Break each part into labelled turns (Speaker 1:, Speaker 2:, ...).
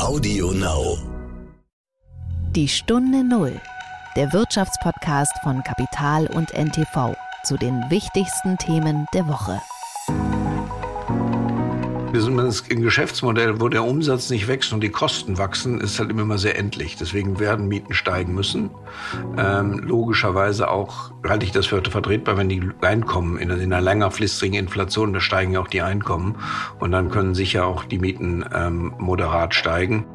Speaker 1: Audio Now.
Speaker 2: Die Stunde Null. Der Wirtschaftspodcast von Kapital und NTV zu den wichtigsten Themen der Woche.
Speaker 3: Sind ein Geschäftsmodell, wo der Umsatz nicht wächst und die Kosten wachsen, ist halt immer sehr endlich. Deswegen werden Mieten steigen müssen. Ähm, logischerweise auch halte ich das für vertretbar, wenn die Einkommen in, in einer längerfristigen Inflation, da steigen ja auch die Einkommen und dann können sicher auch die Mieten ähm, moderat steigen.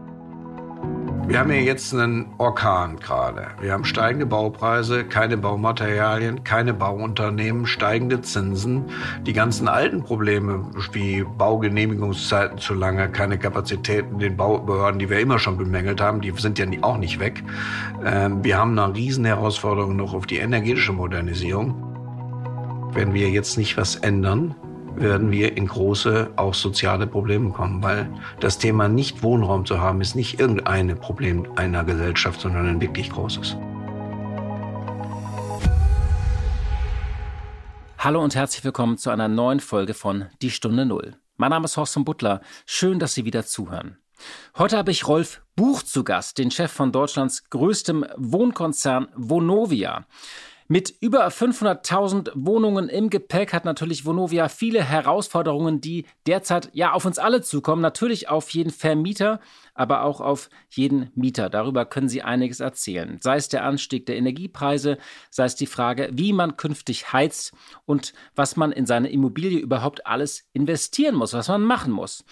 Speaker 3: Wir haben ja jetzt einen Orkan gerade. Wir haben steigende Baupreise, keine Baumaterialien, keine Bauunternehmen, steigende Zinsen. Die ganzen alten Probleme wie Baugenehmigungszeiten zu lange, keine Kapazitäten den Baubehörden, die wir immer schon bemängelt haben, die sind ja auch nicht weg. Ähm, wir haben eine Riesenherausforderung noch auf die energetische Modernisierung. Wenn wir jetzt nicht was ändern, werden wir in große, auch soziale Probleme kommen, weil das Thema nicht Wohnraum zu haben, ist nicht irgendein Problem einer Gesellschaft, sondern ein wirklich großes.
Speaker 4: Hallo und herzlich willkommen zu einer neuen Folge von Die Stunde Null. Mein Name ist Horst Butler. Schön, dass Sie wieder zuhören. Heute habe ich Rolf Buch zu Gast, den Chef von Deutschlands größtem Wohnkonzern Vonovia. Mit über 500.000 Wohnungen im Gepäck hat natürlich Vonovia viele Herausforderungen, die derzeit ja auf uns alle zukommen. Natürlich auf jeden Vermieter, aber auch auf jeden Mieter. Darüber können Sie einiges erzählen. Sei es der Anstieg der Energiepreise, sei es die Frage, wie man künftig heizt und was man in seine Immobilie überhaupt alles investieren muss, was man machen muss.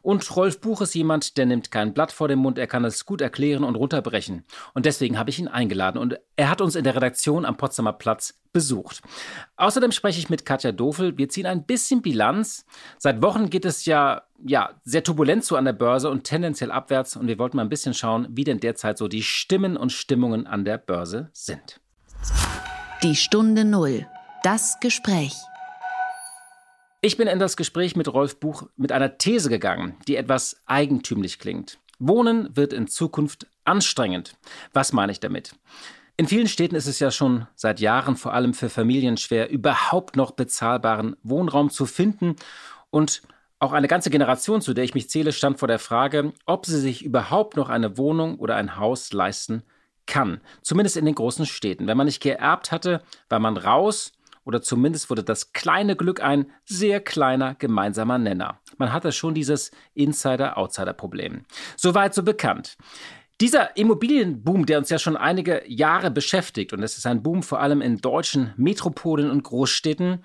Speaker 4: Und Rolf Buch ist jemand, der nimmt kein Blatt vor den Mund, er kann es gut erklären und runterbrechen. Und deswegen habe ich ihn eingeladen und er hat uns in der Redaktion am Potsdamer Platz besucht. Außerdem spreche ich mit Katja Dofel. Wir ziehen ein bisschen Bilanz. Seit Wochen geht es ja, ja sehr turbulent zu an der Börse und tendenziell abwärts. Und wir wollten mal ein bisschen schauen, wie denn derzeit so die Stimmen und Stimmungen an der Börse sind.
Speaker 2: Die Stunde Null. Das Gespräch.
Speaker 4: Ich bin in das Gespräch mit Rolf Buch mit einer These gegangen, die etwas eigentümlich klingt. Wohnen wird in Zukunft anstrengend. Was meine ich damit? In vielen Städten ist es ja schon seit Jahren vor allem für Familien schwer, überhaupt noch bezahlbaren Wohnraum zu finden. Und auch eine ganze Generation, zu der ich mich zähle, stand vor der Frage, ob sie sich überhaupt noch eine Wohnung oder ein Haus leisten kann. Zumindest in den großen Städten. Wenn man nicht geerbt hatte, war man raus oder zumindest wurde das kleine Glück ein sehr kleiner gemeinsamer Nenner. Man hatte schon dieses Insider-Outsider-Problem. Soweit so bekannt. Dieser Immobilienboom, der uns ja schon einige Jahre beschäftigt, und es ist ein Boom vor allem in deutschen Metropolen und Großstädten,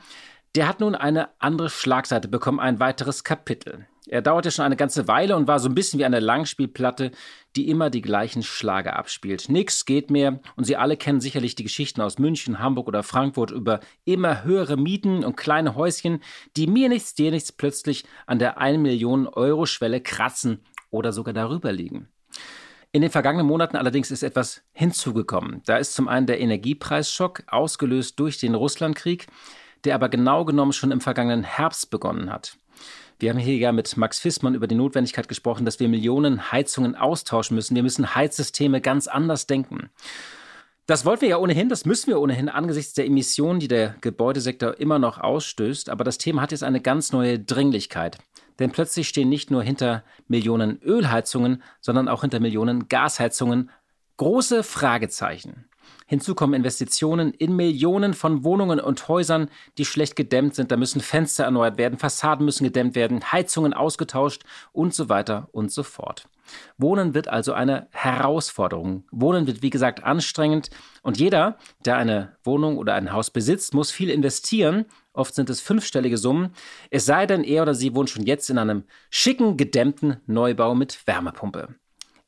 Speaker 4: der hat nun eine andere Schlagseite bekommen, ein weiteres Kapitel. Er dauerte schon eine ganze Weile und war so ein bisschen wie eine Langspielplatte, die immer die gleichen Schlager abspielt. Nix geht mehr und Sie alle kennen sicherlich die Geschichten aus München, Hamburg oder Frankfurt über immer höhere Mieten und kleine Häuschen, die mir nichts, dir nichts plötzlich an der 1 Million Euro Schwelle kratzen oder sogar darüber liegen. In den vergangenen Monaten allerdings ist etwas hinzugekommen. Da ist zum einen der Energiepreisschock, ausgelöst durch den Russlandkrieg, der aber genau genommen schon im vergangenen Herbst begonnen hat. Wir haben hier ja mit Max Fissmann über die Notwendigkeit gesprochen, dass wir Millionen Heizungen austauschen müssen. Wir müssen Heizsysteme ganz anders denken. Das wollten wir ja ohnehin, das müssen wir ohnehin angesichts der Emissionen, die der Gebäudesektor immer noch ausstößt. Aber das Thema hat jetzt eine ganz neue Dringlichkeit. Denn plötzlich stehen nicht nur hinter Millionen Ölheizungen, sondern auch hinter Millionen Gasheizungen große Fragezeichen. Hinzu kommen Investitionen in Millionen von Wohnungen und Häusern, die schlecht gedämmt sind. Da müssen Fenster erneuert werden, Fassaden müssen gedämmt werden, Heizungen ausgetauscht und so weiter und so fort. Wohnen wird also eine Herausforderung. Wohnen wird, wie gesagt, anstrengend. Und jeder, der eine Wohnung oder ein Haus besitzt, muss viel investieren. Oft sind es fünfstellige Summen. Es sei denn, er oder sie wohnt schon jetzt in einem schicken, gedämmten Neubau mit Wärmepumpe.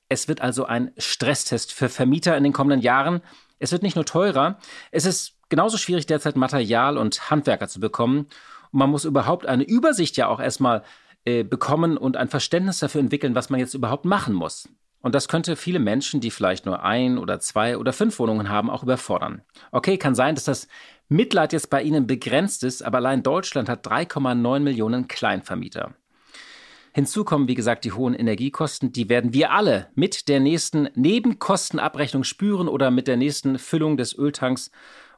Speaker 4: Es wird also ein Stresstest für Vermieter in den kommenden Jahren. Es wird nicht nur teurer, es ist genauso schwierig derzeit Material und Handwerker zu bekommen. Und man muss überhaupt eine Übersicht ja auch erstmal äh, bekommen und ein Verständnis dafür entwickeln, was man jetzt überhaupt machen muss. Und das könnte viele Menschen, die vielleicht nur ein oder zwei oder fünf Wohnungen haben, auch überfordern. Okay, kann sein, dass das Mitleid jetzt bei Ihnen begrenzt ist, aber allein Deutschland hat 3,9 Millionen Kleinvermieter. Hinzu kommen, wie gesagt, die hohen Energiekosten. Die werden wir alle mit der nächsten Nebenkostenabrechnung spüren oder mit der nächsten Füllung des Öltanks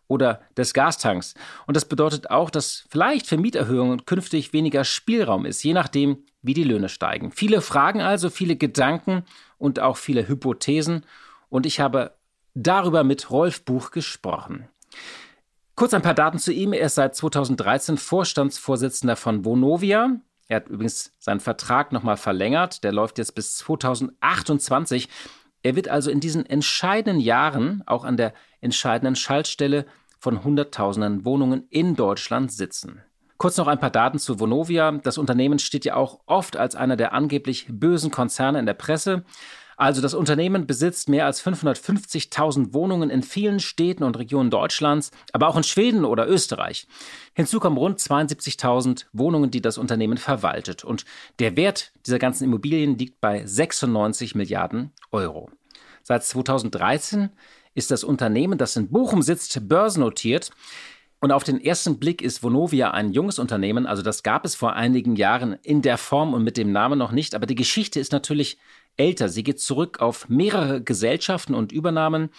Speaker 4: oder des Gastanks. Und das bedeutet auch, dass vielleicht für Mieterhöhungen künftig weniger Spielraum ist, je nachdem, wie die Löhne steigen. Viele Fragen also, viele Gedanken und auch viele Hypothesen. Und ich habe darüber mit Rolf Buch gesprochen. Kurz ein paar Daten zu ihm. Er ist seit 2013 Vorstandsvorsitzender von Vonovia. Er hat übrigens seinen Vertrag nochmal verlängert. Der läuft jetzt bis 2028. Er wird also in diesen entscheidenden Jahren auch an der entscheidenden Schaltstelle von Hunderttausenden Wohnungen in Deutschland sitzen. Kurz noch ein paar Daten zu Vonovia. Das Unternehmen steht ja auch oft als einer der angeblich bösen Konzerne in der Presse. Also das Unternehmen besitzt mehr als 550.000 Wohnungen in vielen Städten und Regionen Deutschlands, aber auch in Schweden oder Österreich. Hinzu kommen rund 72.000 Wohnungen, die das Unternehmen verwaltet. Und der Wert dieser ganzen Immobilien liegt bei 96 Milliarden Euro. Seit 2013 ist das Unternehmen, das in Bochum sitzt, börsennotiert. Und auf den ersten Blick ist Vonovia ein junges Unternehmen, also das gab es vor einigen Jahren in der Form und mit dem Namen noch nicht, aber die Geschichte ist natürlich älter. Sie geht zurück auf mehrere Gesellschaften und Übernahmen.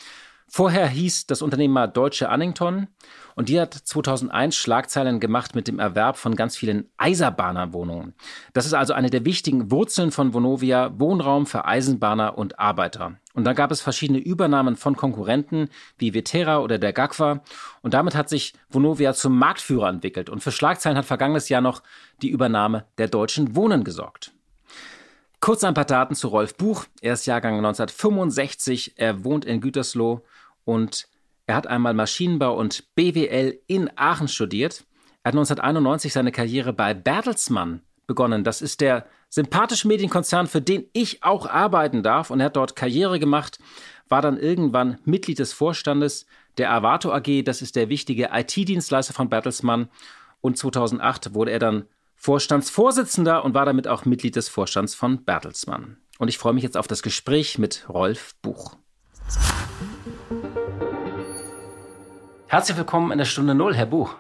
Speaker 4: Vorher hieß das Unternehmen mal Deutsche Annington und die hat 2001 Schlagzeilen gemacht mit dem Erwerb von ganz vielen Eisenbahnerwohnungen. Das ist also eine der wichtigen Wurzeln von Vonovia, Wohnraum für Eisenbahner und Arbeiter. Und dann gab es verschiedene Übernahmen von Konkurrenten wie Vetera oder der Gagwa. Und damit hat sich Vonovia zum Marktführer entwickelt. Und für Schlagzeilen hat vergangenes Jahr noch die Übernahme der Deutschen Wohnen gesorgt. Kurz ein paar Daten zu Rolf Buch. Er ist Jahrgang 1965. Er wohnt in Gütersloh und er hat einmal Maschinenbau und BWL in Aachen studiert. Er hat 1991 seine Karriere bei Bertelsmann begonnen. Das ist der sympathische Medienkonzern, für den ich auch arbeiten darf. Und er hat dort Karriere gemacht, war dann irgendwann Mitglied des Vorstandes der Avato AG. Das ist der wichtige IT-Dienstleister von Bertelsmann. Und 2008 wurde er dann Vorstandsvorsitzender und war damit auch Mitglied des Vorstands von Bertelsmann. Und ich freue mich jetzt auf das Gespräch mit Rolf Buch. Herzlich willkommen in der Stunde Null, Herr Buch.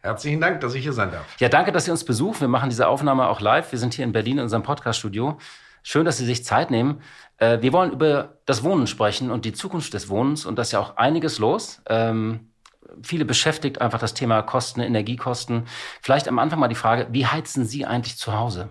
Speaker 3: Herzlichen Dank, dass ich hier sein darf.
Speaker 4: Ja, danke, dass Sie uns besuchen. Wir machen diese Aufnahme auch live. Wir sind hier in Berlin in unserem Podcaststudio. Schön, dass Sie sich Zeit nehmen. Äh, wir wollen über das Wohnen sprechen und die Zukunft des Wohnens. Und da ist ja auch einiges los. Ähm, viele beschäftigt einfach das Thema Kosten, Energiekosten. Vielleicht am Anfang mal die Frage, wie heizen Sie eigentlich zu Hause?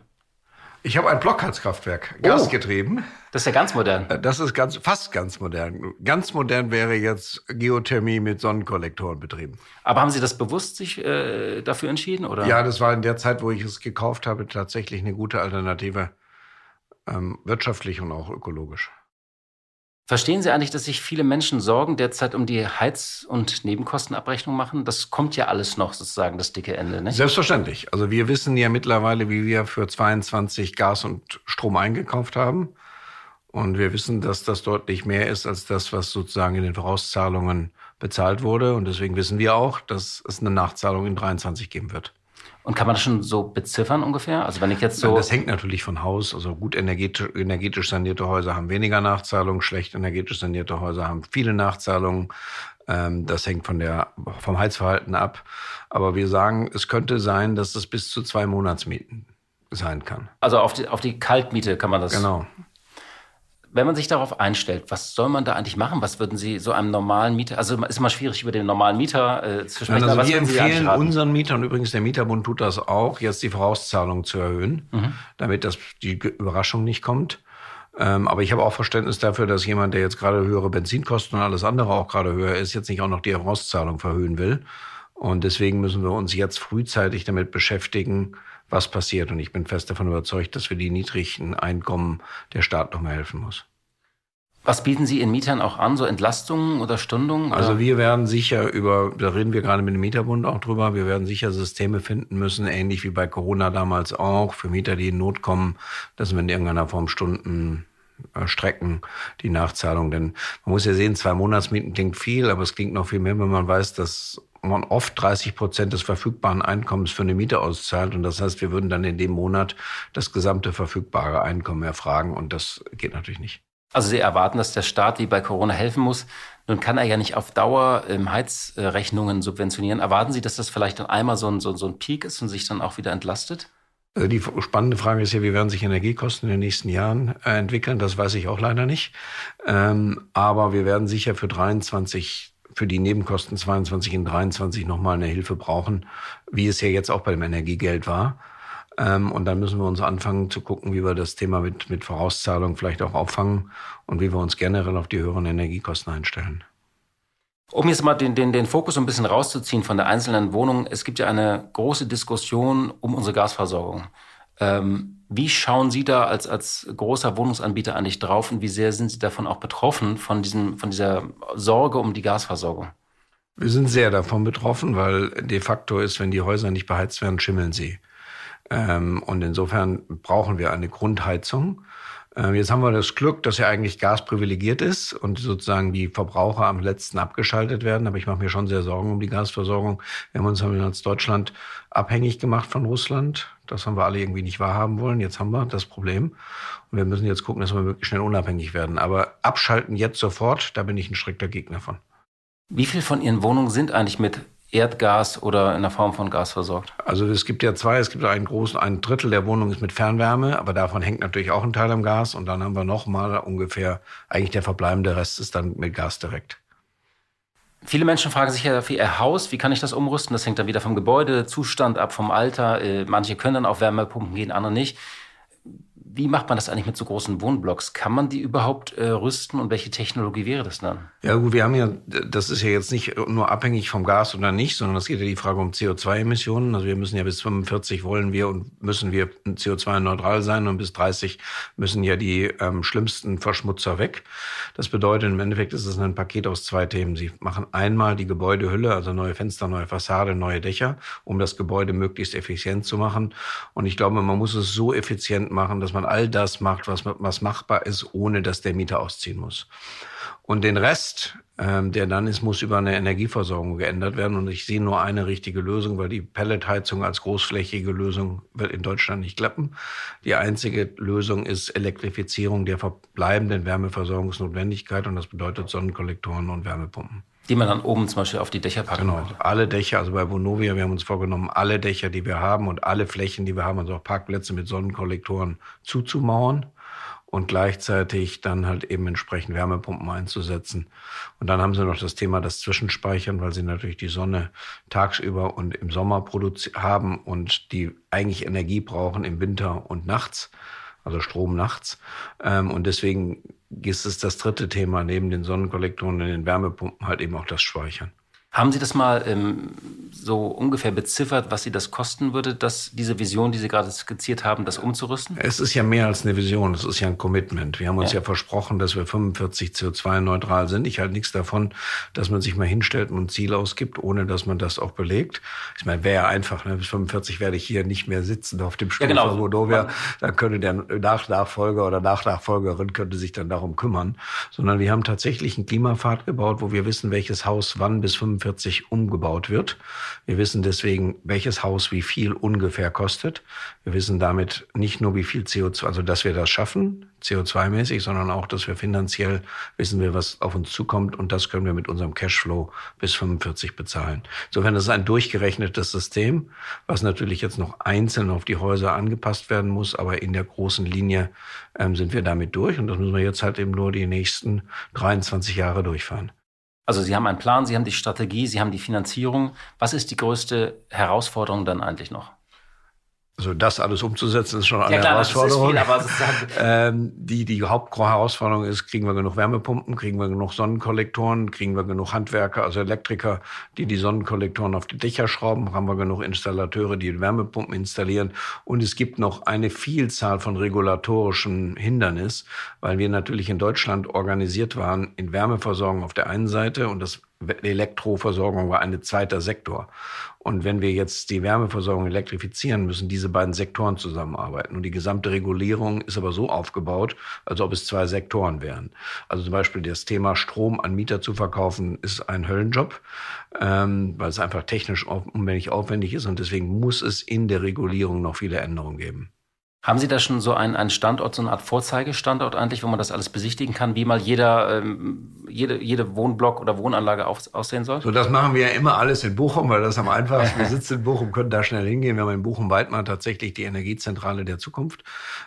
Speaker 3: Ich habe ein Blockheizkraftwerk, gasgetrieben.
Speaker 4: Oh, das ist ja ganz modern.
Speaker 3: Äh, das ist ganz, fast ganz modern. Ganz modern wäre jetzt Geothermie mit Sonnenkollektoren betrieben.
Speaker 4: Aber haben Sie das bewusst sich äh, dafür entschieden? Oder?
Speaker 3: Ja, das war in der Zeit, wo ich es gekauft habe, tatsächlich eine gute Alternative, ähm, wirtschaftlich und auch ökologisch.
Speaker 4: Verstehen Sie eigentlich, dass sich viele Menschen Sorgen derzeit um die Heiz- und Nebenkostenabrechnung machen? Das kommt ja alles noch sozusagen, das dicke Ende,
Speaker 3: nicht? Selbstverständlich. Also wir wissen ja mittlerweile, wie wir für 22 Gas und Strom eingekauft haben. Und wir wissen, dass das deutlich mehr ist als das, was sozusagen in den Vorauszahlungen bezahlt wurde. Und deswegen wissen wir auch, dass es eine Nachzahlung in 23 geben wird.
Speaker 4: Und kann man das schon so beziffern ungefähr? Also wenn ich jetzt so.
Speaker 3: Das hängt natürlich von Haus. Also gut energetisch, energetisch sanierte Häuser haben weniger Nachzahlungen, schlecht energetisch sanierte Häuser haben viele Nachzahlungen. Ähm, das hängt von der, vom Heizverhalten ab. Aber wir sagen, es könnte sein, dass es bis zu zwei Monatsmieten sein kann.
Speaker 4: Also auf die, auf die Kaltmiete kann man das.
Speaker 3: Genau.
Speaker 4: Wenn man sich darauf einstellt, was soll man da eigentlich machen? Was würden Sie so einem normalen Mieter, also ist immer schwierig über den normalen Mieter äh, zu sprechen.
Speaker 3: Also wir empfehlen unseren Mietern, übrigens der Mieterbund tut das auch, jetzt die Vorauszahlung zu erhöhen, mhm. damit das, die Überraschung nicht kommt. Ähm, aber ich habe auch Verständnis dafür, dass jemand, der jetzt gerade höhere Benzinkosten und alles andere auch gerade höher ist, jetzt nicht auch noch die Vorauszahlung verhöhen will. Und deswegen müssen wir uns jetzt frühzeitig damit beschäftigen, was passiert. Und ich bin fest davon überzeugt, dass wir die niedrigen Einkommen der Staat noch mehr helfen muss.
Speaker 4: Was bieten Sie Ihren Mietern auch an, so Entlastungen oder Stundungen?
Speaker 3: Oder? Also wir werden sicher über, da reden wir gerade mit dem Mieterbund auch drüber, wir werden sicher Systeme finden müssen, ähnlich wie bei Corona damals auch, für Mieter, die in Not kommen, dass wir in irgendeiner Form Stunden äh, strecken, die Nachzahlung. Denn man muss ja sehen, zwei Monatsmieten klingt viel, aber es klingt noch viel mehr, wenn man weiß, dass man oft 30 Prozent des verfügbaren Einkommens für eine Miete auszahlt. Und das heißt, wir würden dann in dem Monat das gesamte verfügbare Einkommen erfragen. Und das geht natürlich nicht.
Speaker 4: Also Sie erwarten, dass der Staat wie bei Corona helfen muss. Nun kann er ja nicht auf Dauer ähm, Heizrechnungen subventionieren. Erwarten Sie, dass das vielleicht dann einmal so ein, so, so ein Peak ist und sich dann auch wieder entlastet?
Speaker 3: Also die spannende Frage ist ja, wie werden sich Energiekosten in den nächsten Jahren äh, entwickeln? Das weiß ich auch leider nicht. Ähm, aber wir werden sicher für 23 für die Nebenkosten 22 und 23 nochmal eine Hilfe brauchen, wie es ja jetzt auch beim Energiegeld war. Ähm, und dann müssen wir uns anfangen zu gucken, wie wir das Thema mit, mit Vorauszahlung vielleicht auch auffangen und wie wir uns generell auf die höheren Energiekosten einstellen.
Speaker 4: Um jetzt mal den, den, den Fokus ein bisschen rauszuziehen von der einzelnen Wohnung, es gibt ja eine große Diskussion um unsere Gasversorgung. Ähm, wie schauen Sie da als, als großer Wohnungsanbieter eigentlich drauf und wie sehr sind Sie davon auch betroffen, von, diesem, von dieser Sorge um die Gasversorgung?
Speaker 3: Wir sind sehr davon betroffen, weil de facto ist, wenn die Häuser nicht beheizt werden, schimmeln sie. Ähm, und insofern brauchen wir eine Grundheizung. Ähm, jetzt haben wir das Glück, dass ja eigentlich Gas privilegiert ist und sozusagen die Verbraucher am letzten abgeschaltet werden. Aber ich mache mir schon sehr Sorgen um die Gasversorgung. Wir haben uns als Deutschland abhängig gemacht von Russland. Das haben wir alle irgendwie nicht wahrhaben wollen. Jetzt haben wir das Problem. Und wir müssen jetzt gucken, dass wir wirklich schnell unabhängig werden. Aber abschalten jetzt sofort, da bin ich ein strikter Gegner von.
Speaker 4: Wie viel von Ihren Wohnungen sind eigentlich mit Erdgas oder in der Form von Gas versorgt?
Speaker 3: Also es gibt ja zwei, es gibt einen großen, ein Drittel der Wohnung ist mit Fernwärme, aber davon hängt natürlich auch ein Teil am Gas und dann haben wir noch mal ungefähr, eigentlich der verbleibende Rest ist dann mit Gas direkt.
Speaker 4: Viele Menschen fragen sich ja für ihr Haus, wie kann ich das umrüsten? Das hängt dann wieder vom Gebäudezustand ab, vom Alter. Äh, manche können dann auf Wärmepumpen gehen, andere nicht. Wie macht man das eigentlich mit so großen Wohnblocks? Kann man die überhaupt äh, rüsten und welche Technologie wäre das dann?
Speaker 3: Ja gut, wir haben ja, das ist ja jetzt nicht nur abhängig vom Gas oder nicht, sondern es geht ja die Frage um CO2-Emissionen. Also wir müssen ja bis 45 wollen wir und müssen wir CO2-neutral sein und bis 30 müssen ja die ähm, schlimmsten Verschmutzer weg. Das bedeutet, im Endeffekt ist es ein Paket aus zwei Themen. Sie machen einmal die Gebäudehülle, also neue Fenster, neue Fassade, neue Dächer, um das Gebäude möglichst effizient zu machen. Und ich glaube, man muss es so effizient machen, dass man all das macht, was, was machbar ist, ohne dass der Mieter ausziehen muss. Und den Rest, ähm, der dann ist, muss über eine Energieversorgung geändert werden. Und ich sehe nur eine richtige Lösung, weil die Pelletheizung als großflächige Lösung wird in Deutschland nicht klappen. Die einzige Lösung ist Elektrifizierung der verbleibenden Wärmeversorgungsnotwendigkeit. Und das bedeutet Sonnenkollektoren und Wärmepumpen.
Speaker 4: Die man dann oben zum Beispiel auf die Dächer packen
Speaker 3: Genau, alle Dächer, also bei Vonovia, wir haben uns vorgenommen, alle Dächer, die wir haben und alle Flächen, die wir haben, also auch Parkplätze mit Sonnenkollektoren zuzumauern und gleichzeitig dann halt eben entsprechend Wärmepumpen einzusetzen. Und dann haben sie noch das Thema das Zwischenspeichern, weil sie natürlich die Sonne tagsüber und im Sommer haben und die eigentlich Energie brauchen im Winter und nachts also Strom nachts. Ähm, und deswegen ist es das dritte Thema neben den Sonnenkollektoren und den Wärmepumpen halt eben auch das Speichern.
Speaker 4: Haben Sie das mal ähm, so ungefähr beziffert, was Sie das kosten würde, dass diese Vision, die Sie gerade skizziert haben, das umzurüsten?
Speaker 3: Es ist ja mehr als eine Vision, es ist ja ein Commitment. Wir haben uns ja, ja versprochen, dass wir 45 CO2-neutral sind. Ich halte nichts davon, dass man sich mal hinstellt und ein Ziel ausgibt, ohne dass man das auch belegt. Ich meine, wäre ja einfach, ne? bis 45 werde ich hier nicht mehr sitzen auf dem Stuhl ja, genau. von Rodovia. Dann könnte der Nachnachfolger oder Nachnachfolgerin könnte sich dann darum kümmern. Sondern wir haben tatsächlich einen Klimapfad gebaut, wo wir wissen, welches Haus wann bis 45 45 umgebaut wird. Wir wissen deswegen, welches Haus wie viel ungefähr kostet. Wir wissen damit nicht nur, wie viel CO2, also dass wir das schaffen, CO2-mäßig, sondern auch, dass wir finanziell wissen wir, was auf uns zukommt und das können wir mit unserem Cashflow bis 45 bezahlen. Insofern ist es ein durchgerechnetes System, was natürlich jetzt noch einzeln auf die Häuser angepasst werden muss, aber in der großen Linie ähm, sind wir damit durch und das müssen wir jetzt halt eben nur die nächsten 23 Jahre durchfahren.
Speaker 4: Also Sie haben einen Plan, Sie haben die Strategie, Sie haben die Finanzierung. Was ist die größte Herausforderung dann eigentlich noch?
Speaker 3: Also das alles umzusetzen ist schon eine ja, klar, Herausforderung. Das ist viel, aber ähm, die, die Hauptherausforderung ist, kriegen wir genug Wärmepumpen, kriegen wir genug Sonnenkollektoren, kriegen wir genug Handwerker, also Elektriker, die die Sonnenkollektoren auf die Dächer schrauben, haben wir genug Installateure, die Wärmepumpen installieren. Und es gibt noch eine Vielzahl von regulatorischen Hindernissen, weil wir natürlich in Deutschland organisiert waren in Wärmeversorgung auf der einen Seite und das Elektroversorgung war ein zweiter Sektor. Und wenn wir jetzt die Wärmeversorgung elektrifizieren, müssen diese beiden Sektoren zusammenarbeiten. Und die gesamte Regulierung ist aber so aufgebaut, als ob es zwei Sektoren wären. Also zum Beispiel das Thema Strom an Mieter zu verkaufen, ist ein Höllenjob, ähm, weil es einfach technisch unwenig aufwendig ist. Und deswegen muss es in der Regulierung noch viele Änderungen geben.
Speaker 4: Haben Sie da schon so einen, einen Standort, so eine Art Vorzeigestandort eigentlich, wo man das alles besichtigen kann, wie mal jeder ähm, jede, jede Wohnblock oder Wohnanlage auf, aussehen soll?
Speaker 3: So, das machen wir ja immer alles in Bochum, weil das am einfachsten. Wir sitzen in Bochum, können da schnell hingehen. Wir haben in Bochum-Weidmar tatsächlich die Energiezentrale der Zukunft.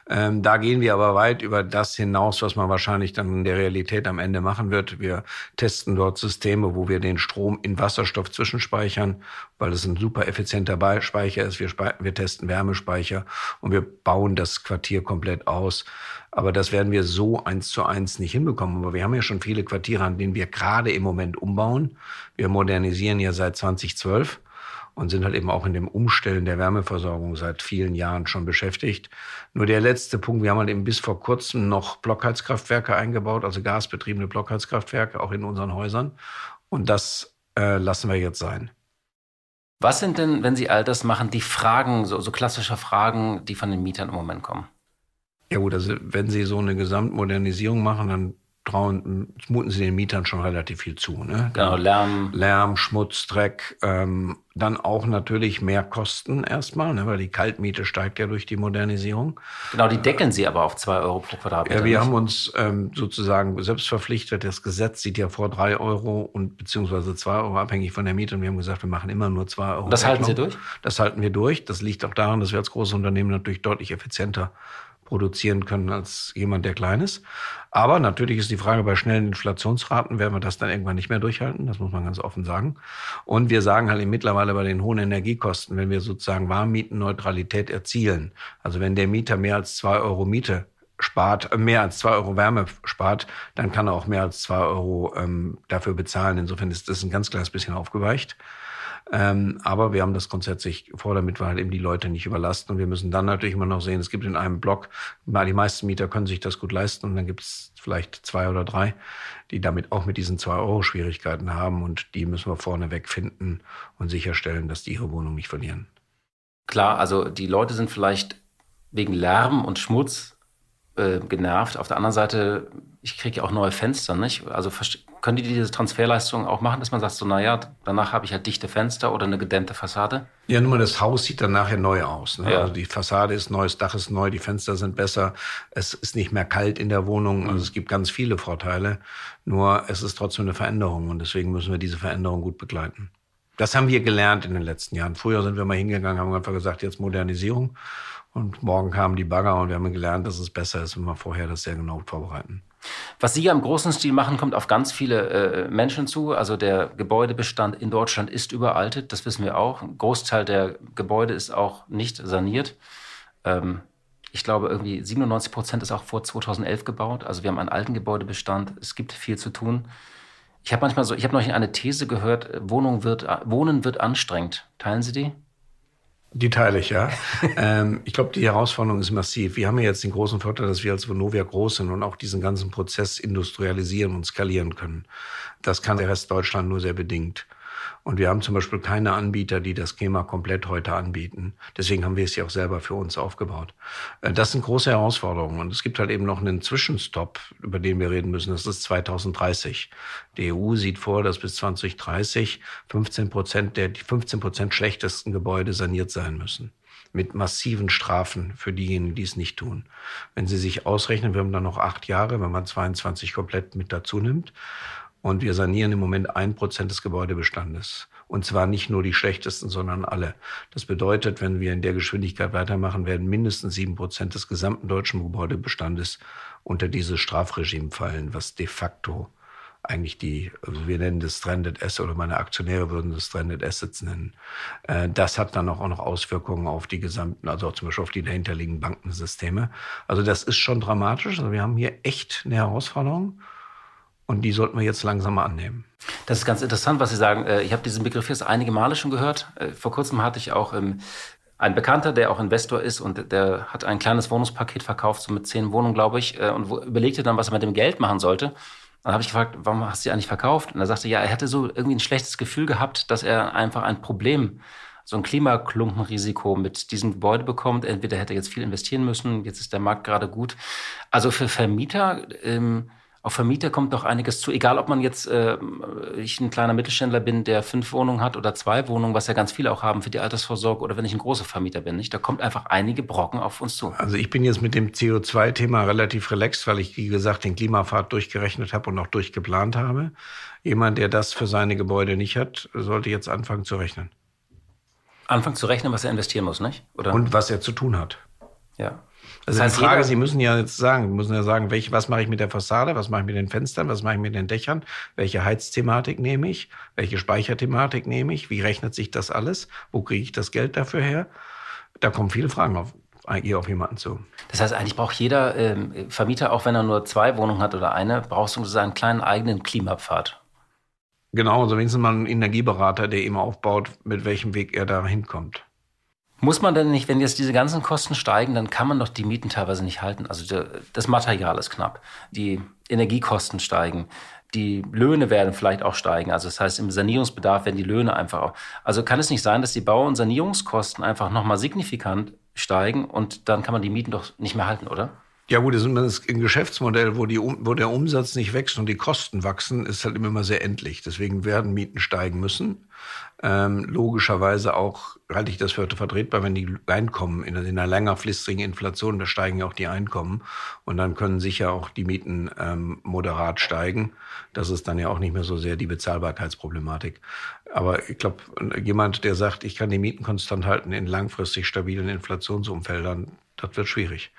Speaker 3: Ähm, da gehen wir aber weit über das hinaus, was man wahrscheinlich dann in der Realität am Ende machen wird. Wir testen dort Systeme, wo wir den Strom in Wasserstoff zwischenspeichern, weil es ein super effizienter Speicher ist. Wir, wir testen Wärmespeicher und wir bauen das Quartier komplett aus. Aber das werden wir so eins zu eins nicht hinbekommen. Aber wir haben ja schon viele Quartiere, an denen wir gerade im Moment umbauen. Wir modernisieren ja seit 2012 und sind halt eben auch in dem Umstellen der Wärmeversorgung seit vielen Jahren schon beschäftigt. Nur der letzte Punkt, wir haben halt eben bis vor kurzem noch Blockheizkraftwerke eingebaut, also gasbetriebene Blockheizkraftwerke, auch in unseren Häusern. Und das äh, lassen wir jetzt sein.
Speaker 4: Was sind denn, wenn Sie all das machen, die Fragen, so, so klassische Fragen, die von den Mietern im Moment kommen?
Speaker 3: Ja gut, also wenn Sie so eine Gesamtmodernisierung machen, dann trauen, muten sie den Mietern schon relativ viel zu. Ne?
Speaker 4: Genau, Lärm.
Speaker 3: Lärm, Schmutz, Dreck. Ähm, dann auch natürlich mehr Kosten erstmal, ne? weil die Kaltmiete steigt ja durch die Modernisierung.
Speaker 4: Genau, die deckeln sie aber auf zwei Euro pro Quadratmeter.
Speaker 3: Ja, wir nicht? haben uns ähm, sozusagen selbst verpflichtet. Das Gesetz sieht ja vor drei Euro und beziehungsweise zwei Euro abhängig von der Miete. Und wir haben gesagt, wir machen immer nur zwei Euro.
Speaker 4: Und das halten Sie durch?
Speaker 3: Das halten wir durch. Das liegt auch daran, dass wir als große Unternehmen natürlich deutlich effizienter produzieren können als jemand, der klein ist. Aber natürlich ist die Frage, bei schnellen Inflationsraten werden wir das dann irgendwann nicht mehr durchhalten. Das muss man ganz offen sagen. Und wir sagen halt mittlerweile bei den hohen Energiekosten, wenn wir sozusagen Warmmietenneutralität erzielen, also wenn der Mieter mehr als zwei Euro Miete spart, äh, mehr als zwei Euro Wärme spart, dann kann er auch mehr als zwei Euro ähm, dafür bezahlen. Insofern ist das ein ganz kleines bisschen aufgeweicht. Ähm, aber wir haben das grundsätzlich vor, damit wir halt eben die Leute nicht überlasten. Und wir müssen dann natürlich immer noch sehen, es gibt in einem Block, die meisten Mieter können sich das gut leisten und dann gibt es vielleicht zwei oder drei, die damit auch mit diesen zwei Euro Schwierigkeiten haben und die müssen wir vorneweg finden und sicherstellen, dass die ihre Wohnung nicht verlieren.
Speaker 4: Klar, also die Leute sind vielleicht wegen Lärm und Schmutz äh, genervt. Auf der anderen Seite, ich kriege ja auch neue Fenster, nicht? Also können die diese Transferleistung auch machen, dass man sagt, so, naja, danach habe ich halt dichte Fenster oder eine gedämmte Fassade?
Speaker 3: Ja, nur mal das Haus sieht dann nachher neu aus. Ne? Ja. Also die Fassade ist neu, das Dach ist neu, die Fenster sind besser, es ist nicht mehr kalt in der Wohnung. Also mhm. es gibt ganz viele Vorteile. Nur es ist trotzdem eine Veränderung und deswegen müssen wir diese Veränderung gut begleiten. Das haben wir gelernt in den letzten Jahren. Früher sind wir mal hingegangen, haben einfach gesagt, jetzt Modernisierung. Und morgen kamen die Bagger und wir haben gelernt, dass es besser ist, wenn wir vorher das sehr genau vorbereiten.
Speaker 4: Was Sie ja im großen Stil machen, kommt auf ganz viele äh, Menschen zu. Also der Gebäudebestand in Deutschland ist überaltet, das wissen wir auch. Ein Großteil der Gebäude ist auch nicht saniert. Ähm, ich glaube, irgendwie 97 Prozent ist auch vor 2011 gebaut. Also wir haben einen alten Gebäudebestand. Es gibt viel zu tun. Ich habe manchmal so, ich habe noch eine These gehört, Wohnung wird, Wohnen wird anstrengend. Teilen Sie die?
Speaker 3: Die teile ich, ja. ähm, ich glaube, die Herausforderung ist massiv. Wir haben ja jetzt den großen Vorteil, dass wir als Vonovia groß sind und auch diesen ganzen Prozess industrialisieren und skalieren können. Das kann der Rest Deutschland nur sehr bedingt. Und wir haben zum Beispiel keine Anbieter, die das Schema komplett heute anbieten. Deswegen haben wir es ja auch selber für uns aufgebaut. Äh, das sind große Herausforderungen. Und es gibt halt eben noch einen Zwischenstopp, über den wir reden müssen. Das ist 2030. Die EU sieht vor, dass bis 2030 15 Prozent der 15 Prozent schlechtesten Gebäude saniert sein müssen mit massiven Strafen für diejenigen, die es nicht tun. Wenn Sie sich ausrechnen, wir haben dann noch acht Jahre, wenn man 22 komplett mit dazu nimmt, und wir sanieren im Moment ein Prozent des Gebäudebestandes. Und zwar nicht nur die schlechtesten, sondern alle. Das bedeutet, wenn wir in der Geschwindigkeit weitermachen, werden mindestens sieben Prozent des gesamten deutschen Gebäudebestandes unter dieses Strafregime fallen, was de facto eigentlich die, also wir nennen das Stranded Assets oder meine Aktionäre würden das Stranded Assets nennen. Äh, das hat dann auch noch Auswirkungen auf die gesamten, also auch zum Beispiel auf die dahinterliegenden Bankensysteme. Also das ist schon dramatisch. Also wir haben hier echt eine Herausforderung. Und die sollten wir jetzt langsam mal annehmen.
Speaker 4: Das ist ganz interessant, was Sie sagen. Äh, ich habe diesen Begriff jetzt einige Male schon gehört. Äh, vor kurzem hatte ich auch ähm, einen Bekannter, der auch Investor ist und der hat ein kleines Wohnungspaket verkauft, so mit zehn Wohnungen, glaube ich, äh, und überlegte dann, was er mit dem Geld machen sollte. Dann habe ich gefragt, warum hast du die eigentlich verkauft? Und er sagte, ja, er hätte so irgendwie ein schlechtes Gefühl gehabt, dass er einfach ein Problem, so ein Klimaklumpenrisiko mit diesem Gebäude bekommt. Entweder hätte er jetzt viel investieren müssen, jetzt ist der Markt gerade gut. Also für Vermieter ähm, Auf Vermieter kommt doch einiges zu. Egal, ob man jetzt, äh, ich ein kleiner Mittelständler bin, der fünf Wohnungen hat oder zwei Wohnungen, was ja ganz viele auch haben für die Altersvorsorge, oder wenn ich ein großer Vermieter bin, nicht? Da kommt einfach einige Brocken auf uns zu.
Speaker 3: Also ich bin jetzt mit dem CO2-Thema relativ relaxed, weil ich, wie gesagt, den Klimapfad durchgerechnet habe und auch durchgeplant habe. Jemand, der das für seine Gebäude nicht hat, sollte jetzt anfangen zu rechnen.
Speaker 4: Anfangen zu rechnen, was er investieren muss, nicht?
Speaker 3: Oder? Und was er zu tun hat.
Speaker 4: Ja.
Speaker 3: Das also heißt, die Frage, Sie müssen ja jetzt sagen, Sie müssen ja sagen, welche, was mache ich mit der Fassade, was mache ich mit den Fenstern, was mache ich mit den Dächern, welche Heizthematik nehme ich, welche Speicherthematik nehme ich, wie rechnet sich das alles, wo kriege ich das Geld dafür her? Da kommen viele Fragen auf, hier auf jemanden zu.
Speaker 4: Das heißt, eigentlich braucht jeder ähm, Vermieter, auch wenn er nur zwei Wohnungen hat oder eine, braucht sozusagen einen kleinen eigenen Klimapfad.
Speaker 3: Genau, also wenigstens mal einen Energieberater, der ihm aufbaut, mit welchem Weg er da hinkommt.
Speaker 4: Muss man denn nicht, wenn jetzt diese ganzen Kosten steigen, dann kann man doch die Mieten teilweise nicht halten. Also das Material ist knapp, die Energiekosten steigen, die Löhne werden vielleicht auch steigen. Also das heißt, im Sanierungsbedarf werden die Löhne einfach auch. Also kann es nicht sein, dass die Bau- und Sanierungskosten einfach nochmal signifikant steigen und dann kann man die Mieten doch nicht mehr halten, oder?
Speaker 3: Ja gut, das ist ein Geschäftsmodell, wo, die, wo der Umsatz nicht wächst und die Kosten wachsen, ist halt immer sehr endlich. Deswegen werden Mieten steigen müssen. Ähm, logischerweise auch halte ich das für vertretbar, wenn die Einkommen in, in einer längerfristigen Inflation, da steigen ja auch die Einkommen und dann können sicher auch die Mieten ähm, moderat steigen. Das ist dann ja auch nicht mehr so sehr die Bezahlbarkeitsproblematik. Aber ich glaube, jemand, der sagt, ich kann die Mieten konstant halten in langfristig stabilen Inflationsumfeldern, das wird schwierig.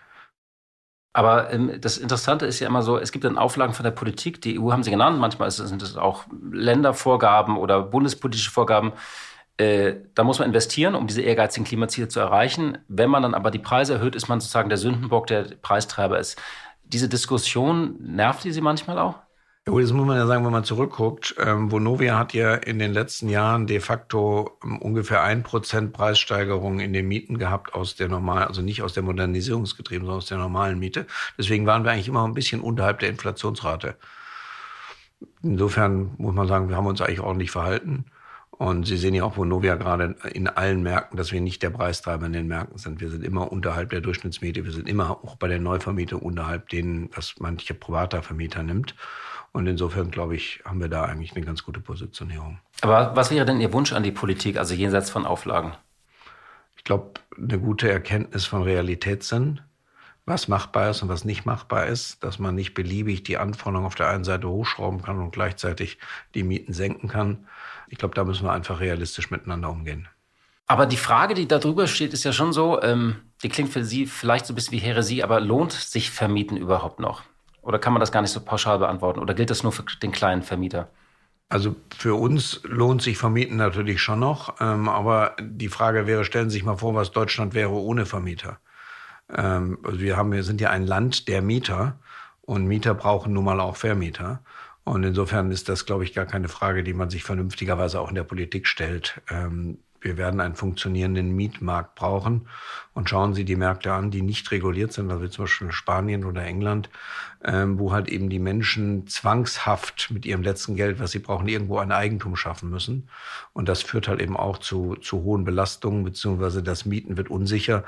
Speaker 4: Aber ähm, das Interessante ist ja immer so, es gibt dann Auflagen von der Politik, die EU haben sie genannt, manchmal sind es auch Ländervorgaben oder bundespolitische Vorgaben. Äh, da muss man investieren, um diese ehrgeizigen Klimaziele zu erreichen. Wenn man dann aber die Preise erhöht, ist man sozusagen der Sündenbock, der Preistreiber ist. Diese Diskussion, nervt die Sie manchmal auch?
Speaker 3: Ja, das muss man ja sagen, wenn man zurückguckt. Ähm, Vonovia hat ja in den letzten Jahren de facto ähm, ungefähr ein Prozent Preissteigerung in den Mieten gehabt aus der normalen, also nicht aus der Modernisierungsgetrieben, sondern aus der normalen Miete. Deswegen waren wir eigentlich immer ein bisschen unterhalb der Inflationsrate. Insofern muss man sagen, wir haben uns eigentlich ordentlich verhalten. Und Sie sehen ja auch, Vonovia gerade in allen Märkten, dass wir nicht der Preistreiber in den Märkten sind. Wir sind immer unterhalb der Durchschnittsmiete. Wir sind immer auch bei der Neuvermietung unterhalb denen, was manche privater Vermieter nimmt. Und insofern, glaube ich, haben wir da eigentlich eine ganz gute Positionierung.
Speaker 4: Aber was wäre denn Ihr Wunsch an die Politik, also jenseits von Auflagen?
Speaker 3: Ich glaube, eine gute Erkenntnis von Realitätssinn, was machbar ist und was nicht machbar ist, dass man nicht beliebig die Anforderungen auf der einen Seite hochschrauben kann und gleichzeitig die Mieten senken kann. Ich glaube, da müssen wir einfach realistisch miteinander umgehen.
Speaker 4: Aber die Frage, die da drüber steht, ist ja schon so, ähm, die klingt für Sie vielleicht so ein bisschen wie Häresie, aber lohnt sich Vermieten überhaupt noch? Oder kann man das gar nicht so pauschal beantworten? Oder gilt das nur für den kleinen Vermieter?
Speaker 3: Also für uns lohnt sich Vermieten natürlich schon noch. Ähm, aber die Frage wäre, stellen Sie sich mal vor, was Deutschland wäre ohne Vermieter. Ähm, also wir, haben, wir sind ja ein Land der Mieter und Mieter brauchen nun mal auch Vermieter. Und insofern ist das, glaube ich, gar keine Frage, die man sich vernünftigerweise auch in der Politik stellt. Ähm, wir werden einen funktionierenden Mietmarkt brauchen. Und schauen Sie die Märkte an, die nicht reguliert sind, also zum Beispiel Spanien oder England, ähm, wo halt eben die Menschen zwangshaft mit ihrem letzten Geld, was sie brauchen, irgendwo ein Eigentum schaffen müssen. Und das führt halt eben auch zu, zu hohen Belastungen, beziehungsweise das Mieten wird unsicher.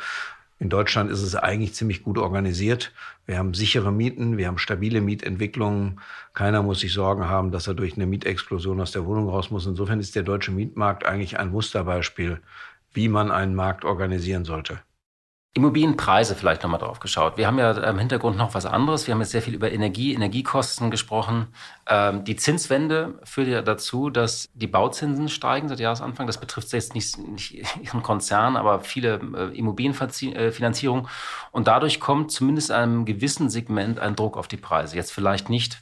Speaker 3: In Deutschland ist es eigentlich ziemlich gut organisiert. Wir haben sichere Mieten, wir haben stabile Mietentwicklungen. Keiner muss sich Sorgen haben, dass er durch eine Mietexplosion aus der Wohnung raus muss. Insofern ist der deutsche Mietmarkt eigentlich ein Musterbeispiel, wie man einen Markt organisieren sollte.
Speaker 4: Immobilienpreise vielleicht nochmal drauf geschaut. Wir haben ja im Hintergrund noch was anderes. Wir haben jetzt sehr viel über Energie, Energiekosten gesprochen. Ähm, die Zinswende führt ja dazu, dass die Bauzinsen steigen seit Jahresanfang. Das betrifft jetzt nicht, nicht Ihren Konzern, aber viele äh, Immobilienfinanzierung. Und dadurch kommt zumindest einem gewissen Segment ein Druck auf die Preise. Jetzt vielleicht nicht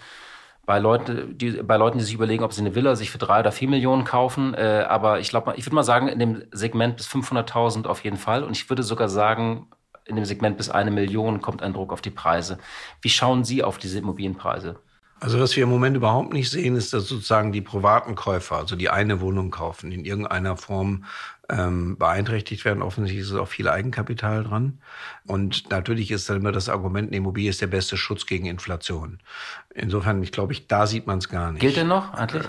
Speaker 4: bei Leuten, die, bei Leuten, die sich überlegen, ob sie eine Villa sich für drei oder vier Millionen kaufen. Äh, aber ich glaube, ich würde mal sagen, in dem Segment bis 500.000 auf jeden Fall. Und ich würde sogar sagen, in dem Segment bis eine Million kommt ein Druck auf die Preise. Wie schauen Sie auf diese Immobilienpreise?
Speaker 3: Also was wir im Moment überhaupt nicht sehen, ist, dass sozusagen die privaten Käufer, also die eine Wohnung kaufen, in irgendeiner Form ähm, beeinträchtigt werden. Offensichtlich ist es auch viel Eigenkapital dran. Und natürlich ist dann immer das Argument, eine Immobilie ist der beste Schutz gegen Inflation. Insofern, ich glaube, ich, da sieht man es gar nicht.
Speaker 4: Gilt denn noch eigentlich?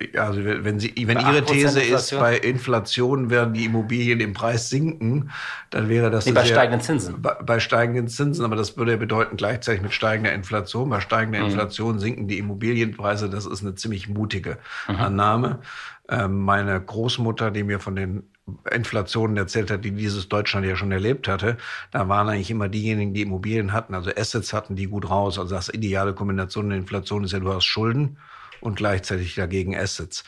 Speaker 3: Äh, also wenn, Sie, wenn Ihre These ist, bei Inflation werden die Immobilien im Preis sinken, dann wäre das...
Speaker 4: Nee, bei steigenden Zinsen.
Speaker 3: Bei, bei, steigenden Zinsen, aber das würde ja bedeuten, gleichzeitig mit steigender Inflation. Bei steigender mhm. Inflation sinken die Immobilienpreise. Das ist eine ziemlich mutige mhm. Annahme. Ähm, meine Großmutter, die mir von den Inflationen erzählt hat, die dieses Deutschland ja schon erlebt hatte, da waren eigentlich immer diejenigen, die Immobilien hatten, also Assets hatten, die gut raus. Also das ideale Kombination der Inflation ist ja, du hast Schulden und gleichzeitig dagegen Assets.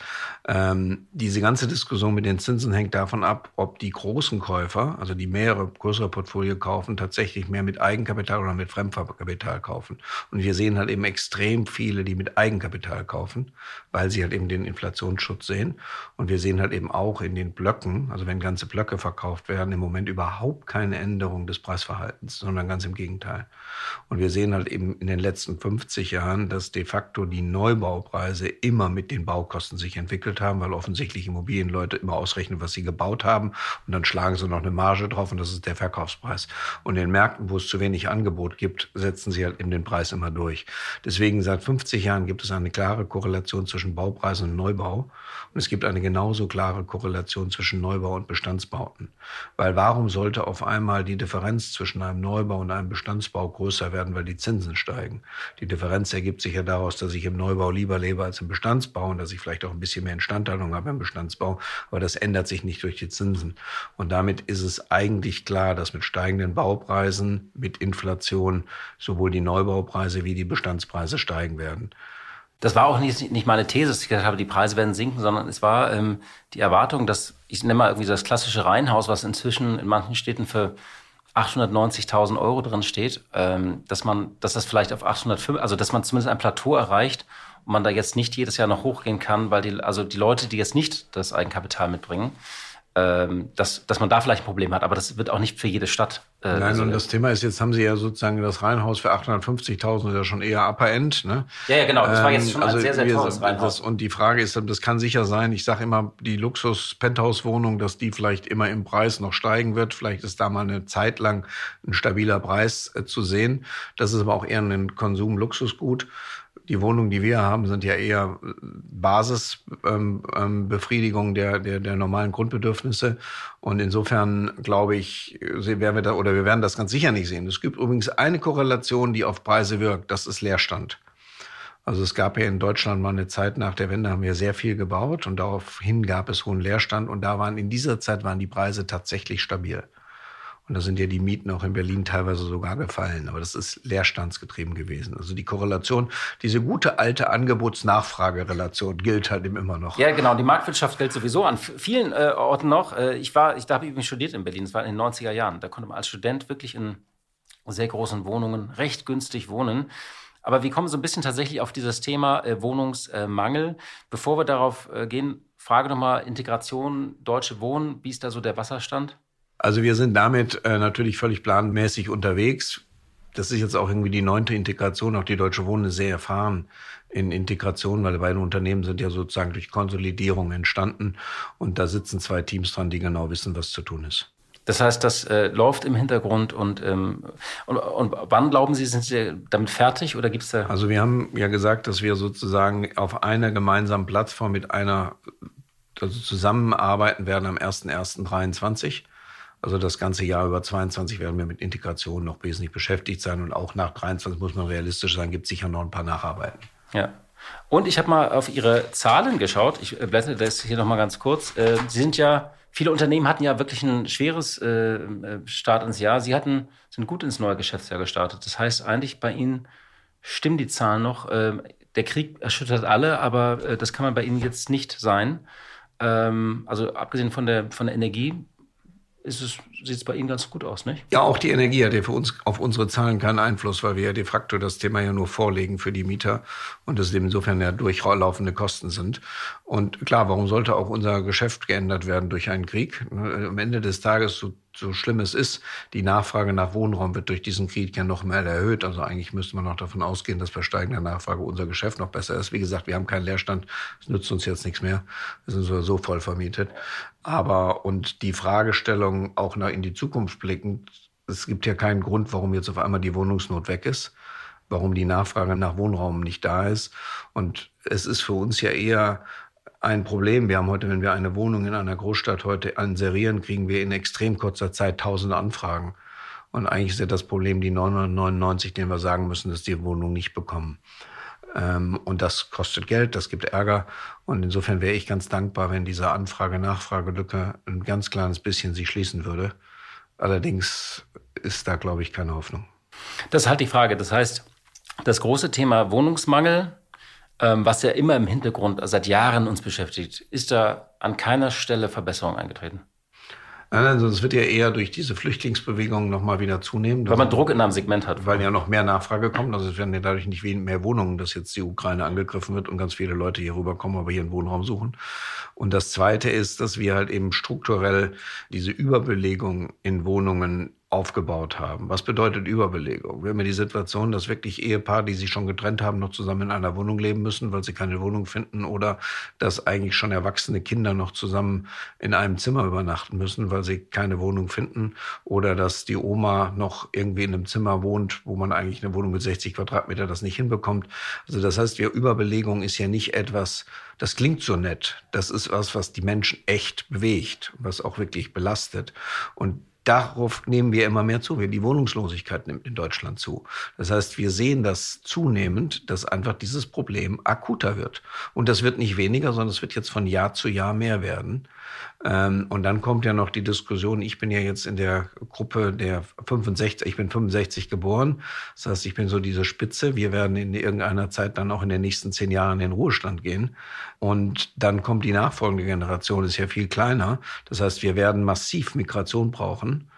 Speaker 3: Ähm, diese ganze Diskussion mit den Zinsen hängt davon ab, ob die großen Käufer, also die mehrere größere Portfolio kaufen, tatsächlich mehr mit Eigenkapital oder mit Fremdkapital kaufen. Und wir sehen halt eben extrem viele, die mit Eigenkapital kaufen, weil sie halt eben den Inflationsschutz sehen. Und wir sehen halt eben auch in den Blöcken, also wenn ganze Blöcke verkauft werden, im Moment überhaupt keine Änderung des Preisverhaltens, sondern ganz im Gegenteil. Und wir sehen halt eben in den letzten 50 Jahren, dass de facto die Neubaupreise Baupreise immer mit den Baukosten sich entwickelt haben, weil offensichtlich Immobilienleute immer ausrechnen, was sie gebaut haben und dann schlagen sie noch eine Marge drauf und das ist der Verkaufspreis. Und in Märkten, wo es zu wenig Angebot gibt, setzen sie halt eben den Preis immer durch. Deswegen seit 50 Jahren gibt es eine klare Korrelation zwischen Baupreisen und Neubau und es gibt eine genauso klare Korrelation zwischen Neubau und Bestandsbauten. Weil warum sollte auf einmal die Differenz zwischen einem Neubau und einem Bestandsbau größer werden, weil die Zinsen steigen? Die Differenz ergibt sich ja daraus, dass ich im Neubau lieber lebe lebe als im Bestandsbau und dass ich vielleicht auch ein bisschen mehr Instandhaltung habe im Bestandsbau. Aber das ändert sich nicht durch die Zinsen. Und damit ist es eigentlich klar, dass mit steigenden Baupreisen, mit Inflation sowohl die Neubaupreise wie die Bestandspreise steigen werden.
Speaker 4: Das war auch nicht, nicht meine These, dass ich gesagt habe, die Preise werden sinken, sondern es war ähm, die Erwartung, dass, ich nenne mal irgendwie das klassische Reihenhaus, was inzwischen in manchen Städten für 890.000 Euro drin steht, ähm, dass man, dass das vielleicht auf 805, also dass man zumindest ein Plateau erreicht und man da jetzt nicht jedes Jahr noch hochgehen kann, weil die, also die Leute, die jetzt nicht das Eigenkapital mitbringen, ähm, dass, dass man da vielleicht ein Problem hat. Aber das wird auch nicht für jede Stadt.
Speaker 3: Äh, Nein, so und das Thema ist, jetzt haben Sie ja sozusagen das Reihenhaus für 850.000 ja schon eher Upper End. Ne?
Speaker 4: Ja, ja, genau. Das war jetzt schon ähm, also ein sehr, sehr teures Reihenhaus.
Speaker 3: Das, und die Frage ist, das kann sicher sein, ich sage immer, die Luxus-Penthouse-Wohnung, dass die vielleicht immer im Preis noch steigen wird. Vielleicht ist da mal eine Zeit lang ein stabiler Preis äh, zu sehen. Das ist aber auch eher ein Konsum-Luxusgut. Die Wohnungen, die wir haben, sind ja eher Basisbefriedigung ähm, ähm, der, der, der normalen Grundbedürfnisse. Und insofern glaube ich, werden wir da, oder wir werden das ganz sicher nicht sehen. Es gibt übrigens eine Korrelation, die auf Preise wirkt. Das ist Leerstand. Also es gab ja in Deutschland mal eine Zeit nach der Wende, haben wir sehr viel gebaut und daraufhin gab es hohen Leerstand und da waren in dieser Zeit waren die Preise tatsächlich stabil. Und da sind ja die Mieten auch in Berlin teilweise sogar gefallen. Aber das ist leerstandsgetrieben gewesen. Also die Korrelation, diese gute alte Angebots-Nachfrage-Relation gilt halt immer noch.
Speaker 4: Ja, genau. Die Marktwirtschaft gilt sowieso an vielen äh, Orten noch. Äh, ich war, ich da habe übrigens studiert in Berlin. Das war in den 90er Jahren. Da konnte man als Student wirklich in sehr großen Wohnungen recht günstig wohnen. Aber wir kommen so ein bisschen tatsächlich auf dieses Thema äh, Wohnungsmangel. Bevor wir darauf äh, gehen, Frage nochmal Integration, Deutsche Wohnen. Wie ist da so der Wasserstand?
Speaker 3: Also wir sind damit äh, natürlich völlig planmäßig unterwegs. Das ist jetzt auch irgendwie die neunte Integration. Auch die Deutsche Wohnen ist sehr erfahren in Integration, weil beide Unternehmen sind ja sozusagen durch Konsolidierung entstanden. Und da sitzen zwei Teams dran, die genau wissen, was zu tun ist.
Speaker 4: Das heißt, das äh, läuft im Hintergrund und, ähm, und, und wann glauben Sie, sind Sie damit fertig oder gibt es da?
Speaker 3: Also wir haben ja gesagt, dass wir sozusagen auf einer gemeinsamen Plattform mit einer also zusammenarbeiten werden am 01.01.23. Also das ganze Jahr über 22 werden wir mit Integration noch wesentlich beschäftigt sein und auch nach 23 muss man realistisch sein, gibt sicher noch ein paar Nacharbeiten.
Speaker 4: Ja. Und ich habe mal auf Ihre Zahlen geschaut. Ich blätter das hier noch mal ganz kurz. Äh, Sie sind ja, viele Unternehmen hatten ja wirklich ein schweres äh, Start ins Jahr. Sie hatten, sind gut ins neue Geschäftsjahr gestartet. Das heißt eigentlich bei Ihnen stimmen die Zahlen noch. Ähm, der Krieg erschüttert alle, aber äh, das kann man bei Ihnen jetzt nicht sein. Ähm, also abgesehen von der, von der Energie sieht es bei Ihnen ganz gut aus, nicht?
Speaker 3: Ja, auch die Energie hat ja für uns auf unsere Zahlen keinen Einfluss, weil wir ja de facto das Thema ja nur vorlegen für die Mieter und es insofern ja durchlaufende Kosten sind. Und klar, warum sollte auch unser Geschäft geändert werden durch einen Krieg? Am Ende des Tages, so so schlimm es ist, die Nachfrage nach Wohnraum wird durch diesen Krieg ja noch mehr erhöht. Also eigentlich müsste man noch davon ausgehen, dass bei steigender Nachfrage unser Geschäft noch besser ist. Wie gesagt, wir haben keinen Leerstand. Es nützt uns jetzt nichts mehr. Wir sind sowieso voll vermietet. Aber, und die Fragestellung auch nach in die Zukunft blickend, es gibt ja keinen Grund, warum jetzt auf einmal die Wohnungsnot weg ist warum die Nachfrage nach Wohnraum nicht da ist. Und es ist für uns ja eher ein Problem. Wir haben heute, wenn wir eine Wohnung in einer Großstadt heute anserieren, kriegen wir in extrem kurzer Zeit tausende Anfragen. Und eigentlich ist ja das Problem die 999, denen wir sagen müssen, dass die Wohnung nicht bekommen. Ähm, und das kostet Geld, das gibt Ärger. Und insofern wäre ich ganz dankbar, wenn diese Anfrage-Nachfragelücke ein ganz kleines bisschen sich schließen würde. Allerdings ist da, glaube ich, keine Hoffnung.
Speaker 4: Das ist halt die Frage. Das heißt, das große Thema Wohnungsmangel ähm, was ja immer im Hintergrund seit Jahren uns beschäftigt, ist da an keiner Stelle Verbesserung eingetreten.
Speaker 3: Nein, also es wird ja eher durch diese Flüchtlingsbewegung nochmal wieder zunehmen.
Speaker 4: Weil man Druck in einem Segment hat.
Speaker 3: Weil ja noch mehr Nachfrage kommt. Also es werden ja dadurch nicht mehr Wohnungen, dass jetzt die Ukraine angegriffen wird und ganz viele Leute hier rüberkommen, aber hier einen Wohnraum suchen. Und das Zweite ist, dass wir halt eben strukturell diese Überbelegung in Wohnungen aufgebaut haben. Was bedeutet Überbelegung? Wir haben ja die Situation, dass wirklich Ehepaare, die sich schon getrennt haben, noch zusammen in einer Wohnung leben müssen, weil sie keine Wohnung finden oder dass eigentlich schon erwachsene Kinder noch zusammen in einem Zimmer übernachten müssen, weil sie keine Wohnung finden oder dass die Oma noch irgendwie in einem Zimmer wohnt, wo man eigentlich eine Wohnung mit 60 Quadratmeter das nicht hinbekommt. Also das heißt, wir Überbelegung ist ja nicht etwas, das klingt so nett. Das ist was, was die Menschen echt bewegt, was auch wirklich belastet. Und darauf nehmen wir immer mehr zu. Die Wohnungslosigkeit nimmt in Deutschland zu. Das heißt, wir sehen das zunehmend, dass einfach dieses Problem akuter wird. Und das wird nicht weniger, sondern es wird jetzt von Jahr zu Jahr mehr werden. Ähm, und dann kommt ja noch die Diskussion, ich bin ja jetzt in der Gruppe der 65, ich bin 65 geboren. Das heißt, ich bin so diese Spitze. Wir werden in irgendeiner Zeit dann auch in den nächsten zehn Jahren in den Ruhestand gehen. Und dann kommt die nachfolgende Generation, ist ja viel kleiner. Das heißt, wir werden massiv Migration brauchen.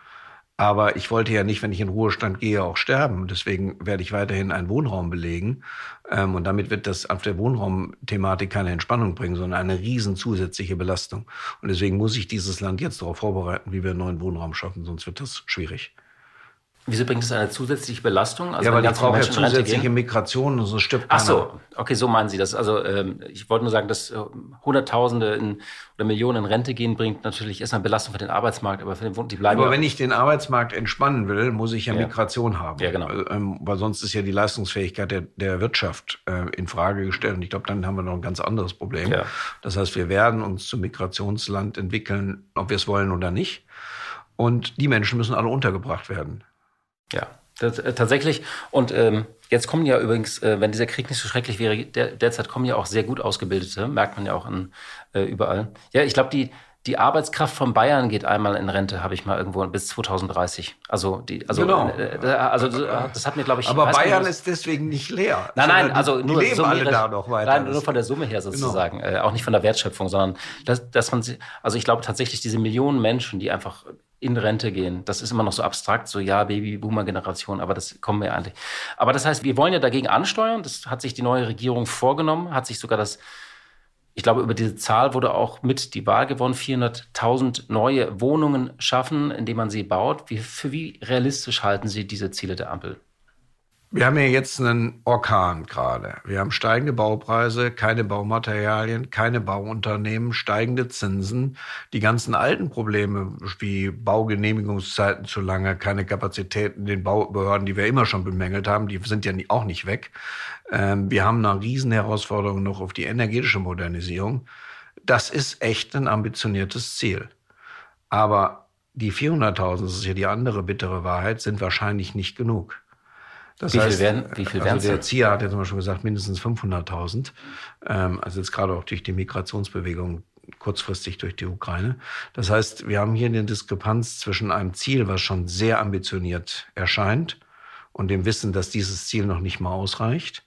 Speaker 3: Aber ich wollte ja nicht, wenn ich in Ruhestand gehe, auch sterben. Deswegen werde ich weiterhin einen Wohnraum belegen. Ähm, und damit wird das auf der Wohnraumthematik keine Entspannung bringen, sondern eine riesen zusätzliche Belastung. Und deswegen muss ich dieses Land jetzt darauf vorbereiten, wie wir einen neuen Wohnraum schaffen, sonst wird das schwierig.
Speaker 4: Wieso bringt es eine zusätzliche Belastung?
Speaker 3: Also ja, weil ich brauche ja zusätzliche Migration und so stirbt
Speaker 4: Ach so, okay, so meinen Sie das. Also ähm, ich wollte nur sagen, dass äh, Hunderttausende in, oder Millionen in Rente gehen, bringt natürlich erstmal Belastung für den Arbeitsmarkt, aber für den, die bleiben
Speaker 3: Aber ja. wenn ich den Arbeitsmarkt entspannen will, muss ich ja, ja. Migration haben.
Speaker 4: Ja, genau.
Speaker 3: Ähm, weil sonst ist ja die Leistungsfähigkeit der, der Wirtschaft äh, in Frage gestellt. Und ich glaube, dann haben wir noch ein ganz anderes Problem. Ja. Das heißt, wir werden uns zum Migrationsland entwickeln, ob wir es wollen oder nicht. Und die Menschen müssen alle untergebracht werden.
Speaker 4: Ja, das, äh, tatsächlich. Und ähm, jetzt kommen ja übrigens, äh, wenn dieser Krieg nicht so schrecklich wäre, der, derzeit kommen ja auch sehr gut ausgebildete, merkt man ja auch in, äh, überall. Ja, ich glaube, die, die Arbeitskraft von Bayern geht einmal in Rente, habe ich mal irgendwo bis 2030. Also die, also,
Speaker 3: genau.
Speaker 4: äh, äh also das hat mir glaube ich.
Speaker 3: Aber Bayern ist deswegen nicht leer.
Speaker 4: Nein, nein, also
Speaker 3: nur die leben alle da noch weiter.
Speaker 4: Nein, nur von der Summe her genau. sozusagen, genau. äh, auch nicht von der Wertschöpfung, sondern dass, dass man, also ich glaube tatsächlich diese Millionen Menschen, die einfach in Rente gehen. Das ist immer noch so abstrakt, so ja, Baby-Boomer-Generation, aber das kommen wir eigentlich. Aber das heißt, wir wollen ja dagegen ansteuern. Das hat sich die neue Regierung vorgenommen, hat sich sogar das, ich glaube, über diese Zahl wurde auch mit die Wahl gewonnen, 400.000 neue Wohnungen schaffen, indem man sie baut. Wie, für wie realistisch halten Sie diese Ziele der Ampel?
Speaker 3: Wir haben ja jetzt einen Orkan gerade. Wir haben steigende Baupreise, keine Baumaterialien, keine Bauunternehmen, steigende Zinsen. Die ganzen alten Probleme wie Baugenehmigungszeiten zu lange, keine Kapazitäten den Baubehörden, die wir immer schon bemängelt haben, die sind ja auch nicht weg. Ähm, wir haben eine Riesenherausforderung noch auf die energetische Modernisierung. Das ist echt ein ambitioniertes Ziel. Aber die 400.000, das ist ja die andere bittere Wahrheit, sind wahrscheinlich nicht genug.
Speaker 4: Das wie heißt, viel werden, wie viel
Speaker 3: also der ZIA hat ja zum Beispiel gesagt, mindestens 500.000. Ähm, also jetzt gerade auch durch die Migrationsbewegung kurzfristig durch die Ukraine. Das heißt, wir haben hier eine Diskrepanz zwischen einem Ziel, was schon sehr ambitioniert erscheint, und dem Wissen, dass dieses Ziel noch nicht mal ausreicht.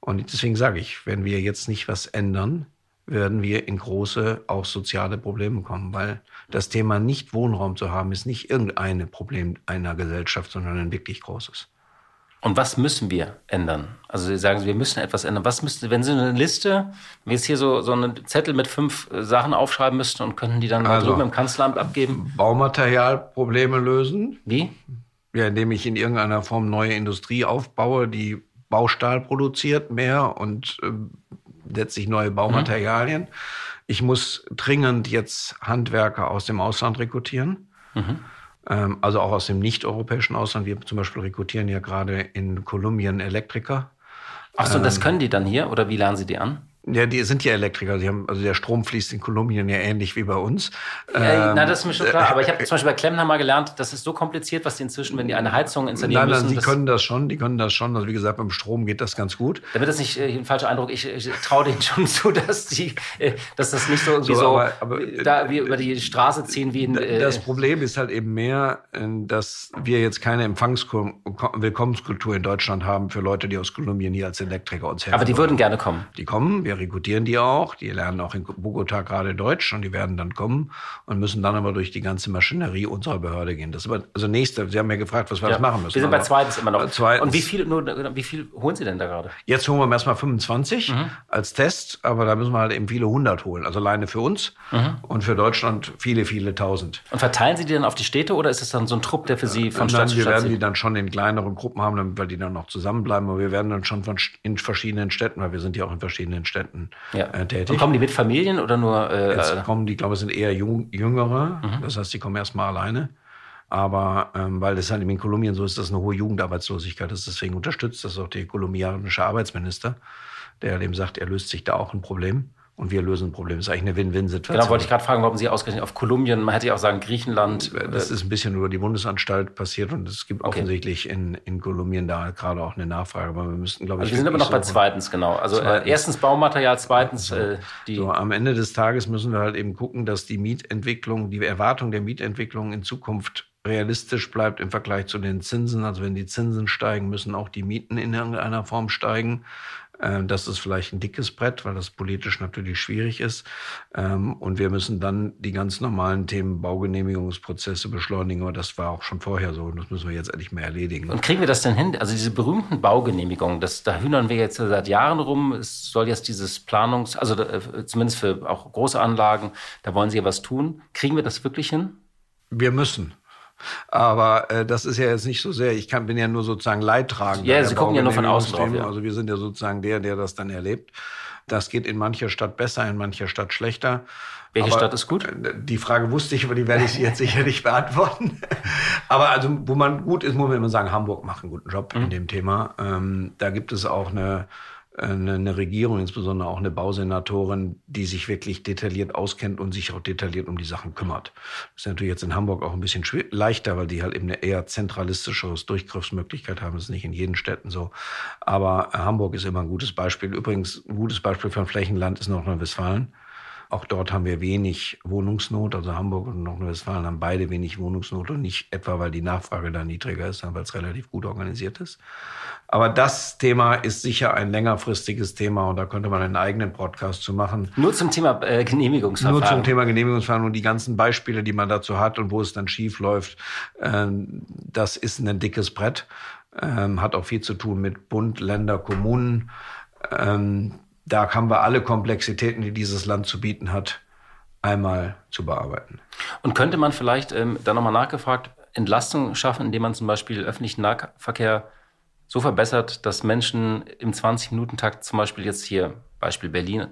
Speaker 3: Und deswegen sage ich, wenn wir jetzt nicht was ändern, werden wir in große, auch soziale Probleme kommen, weil das Thema nicht Wohnraum zu haben, ist nicht irgendein Problem einer Gesellschaft, sondern ein wirklich großes.
Speaker 4: Und was müssen wir ändern? Also Sie sagen, wir müssen etwas ändern. Was müsste, wenn Sie eine Liste, wenn wir jetzt hier so, so einen Zettel mit fünf äh, Sachen aufschreiben müssten und könnten die dann also, drüben im Kanzleramt abgeben?
Speaker 3: Baumaterialprobleme lösen.
Speaker 4: Wie?
Speaker 3: Ja, indem ich in irgendeiner Form neue Industrie aufbaue, die Baustahl produziert mehr und äh, letztlich neue Baumaterialien. Mhm. Ich muss dringend jetzt Handwerker aus dem Ausland rekrutieren. Mhm. Ähm, also auch aus dem nicht-europäischen Ausland. Wir zum Beispiel rekrutieren ja gerade in Kolumbien Elektriker.
Speaker 4: Ach so, ähm, das können die dann hier oder wie lernen Sie die an?
Speaker 3: Ja, die sind ja Elektriker. Die haben, also der Strom fließt in Kolumbien ja ähnlich wie bei uns.
Speaker 4: Ja, ähm, na, das ist mir schon klar. Aber ich habe zum Beispiel bei Klempner mal gelernt, das ist so kompliziert, was die inzwischen, wenn die eine Heizung installieren
Speaker 3: nein,
Speaker 4: nein,
Speaker 3: müssen. Die können das schon, die können das schon. Also wie gesagt, beim Strom geht das ganz gut.
Speaker 4: Damit das nicht äh, ein falscher Eindruck, ich, ich traue denen schon zu, dass die, äh, dass das nicht so irgendwie so, so
Speaker 3: aber, aber,
Speaker 4: da wie über die Straße ziehen wie in.
Speaker 3: Äh, das Problem ist halt eben mehr, äh, dass wir jetzt keine Empfangswillkommenskultur in Deutschland haben für Leute, die aus Kolumbien hier als Elektriker uns helfen.
Speaker 4: Aber die würden gerne kommen.
Speaker 3: Die kommen, wir rekrutieren die auch. Die lernen auch in Bogota gerade Deutsch und die werden dann kommen und müssen dann aber durch die ganze Maschinerie unserer Behörde gehen. Das ist aber, also nächste, Sie haben ja gefragt, was wir ja, das machen müssen.
Speaker 4: Wir sind bei zweitens immer noch. Zweitens, und wie viel, nur, wie viel holen Sie denn da gerade?
Speaker 3: Jetzt holen wir erstmal 25 mhm. als Test, aber da müssen wir halt eben viele hundert holen. Also alleine für uns mhm. und für Deutschland viele, viele tausend.
Speaker 4: Und verteilen Sie die dann auf die Städte oder ist es dann so ein Trupp, der für Sie von Stadt
Speaker 3: zu Stadt wir werden die dann schon in kleineren Gruppen haben, damit wir die dann noch zusammenbleiben. Aber wir werden dann schon von, in verschiedenen Städten, weil wir sind ja auch in verschiedenen Städten
Speaker 4: ja. äh, tätig. Und kommen die mit Familien oder nur?
Speaker 3: Äh, Jetzt kommen die, ich glaube, es sind eher Jung, Jüngere. Mhm. Das heißt, die kommen erstmal alleine. Aber ähm, weil es halt in Kolumbien so ist, dass eine hohe Jugendarbeitslosigkeit ist, deswegen unterstützt das auch der kolumbianische Arbeitsminister, der dem sagt, er löst sich da auch ein Problem und wir lösen ein Problem. Das ist eigentlich eine Win-Win-Situation.
Speaker 4: Genau, wollte ich gerade fragen, warum Sie ausgerechnet auf Kolumbien, man hätte ja auch sagen Griechenland.
Speaker 3: Das ist ein bisschen über die Bundesanstalt passiert und es gibt okay. offensichtlich in, in Kolumbien da gerade auch eine Nachfrage. Aber wir müssten, glaube ich.
Speaker 4: Also wir sind aber noch bei zweitens, genau. Also äh, zweitens. Äh, erstens Baumaterial, zweitens
Speaker 3: äh, die. So, am Ende des Tages müssen wir halt eben gucken, dass die Mietentwicklung, die Erwartung der Mietentwicklung in Zukunft realistisch bleibt im Vergleich zu den Zinsen. Also wenn die Zinsen steigen, müssen auch die Mieten in irgendeiner Form steigen. Ähm, das ist vielleicht ein dickes Brett, weil das politisch natürlich schwierig ist. Ähm, und wir müssen dann die ganz normalen Themen Baugenehmigungsprozesse beschleunigen. Aber das war auch schon vorher so und das müssen wir jetzt endlich mehr erledigen.
Speaker 4: Und kriegen wir das denn hin? Also diese berühmten Baugenehmigungen, das, da hühnern wir jetzt seit Jahren rum. Es soll jetzt dieses Planungs-, also äh, zumindest für auch große Anlagen, da wollen Sie ja was tun. Kriegen wir das wirklich hin?
Speaker 3: Wir müssen. Aber äh, das ist ja jetzt nicht so sehr, ich kann, bin ja nur sozusagen Leidtragender.
Speaker 4: Ja, Sie gucken ja nur von außen drauf. Ja.
Speaker 3: Also wir sind ja sozusagen der, der das dann erlebt. Das geht in mancher Stadt besser, in mancher Stadt schlechter.
Speaker 4: Welche aber Stadt ist gut?
Speaker 3: Äh, die Frage wusste ich, aber die werde ich jetzt sicher nicht beantworten. aber also, wo man gut ist, muss man immer sagen, Hamburg macht einen guten Job mhm. in dem Thema. Ähm, da gibt es auch eine eine, eine Regierung, insbesondere auch eine Bausenatorin, die sich wirklich detailliert auskennt und sich auch detailliert um die Sachen kümmert. Das ist natürlich jetzt in Hamburg auch ein bisschen leichter, weil die halt eben eine eher zentralistischeres Durchgriffsmöglichkeit haben. Das ist nicht in jeden Städten so. Aber Hamburg ist immer ein gutes Beispiel. Übrigens, ein gutes Beispiel für ein Flächenland ist Nordrhein-Westfalen. Auch dort haben wir wenig Wohnungsnot. Also Hamburg und Nordrhein-Westfalen haben beide wenig Wohnungsnot und nicht etwa, weil die Nachfrage da niedriger ist, sondern weil es relativ gut organisiert ist. Aber das Thema ist sicher ein längerfristiges Thema und da könnte man einen eigenen Podcast zu machen.
Speaker 4: Nur zum Thema äh, Genehmigungsverfahren.
Speaker 3: Nur zum Thema Genehmigungsverfahren und die ganzen Beispiele, die man dazu hat und wo es dann schief läuft. Ähm, das ist ein dickes Brett. Ähm, hat auch viel zu tun mit Bund, Länder, Kommunen. Ähm, da haben wir alle Komplexitäten, die dieses Land zu bieten hat, einmal zu bearbeiten.
Speaker 4: Und könnte man vielleicht, ähm, da nochmal nachgefragt, Entlastung schaffen, indem man zum Beispiel öffentlichen Nahverkehr so verbessert, dass Menschen im 20-Minuten-Takt zum Beispiel jetzt hier, Beispiel Berlin,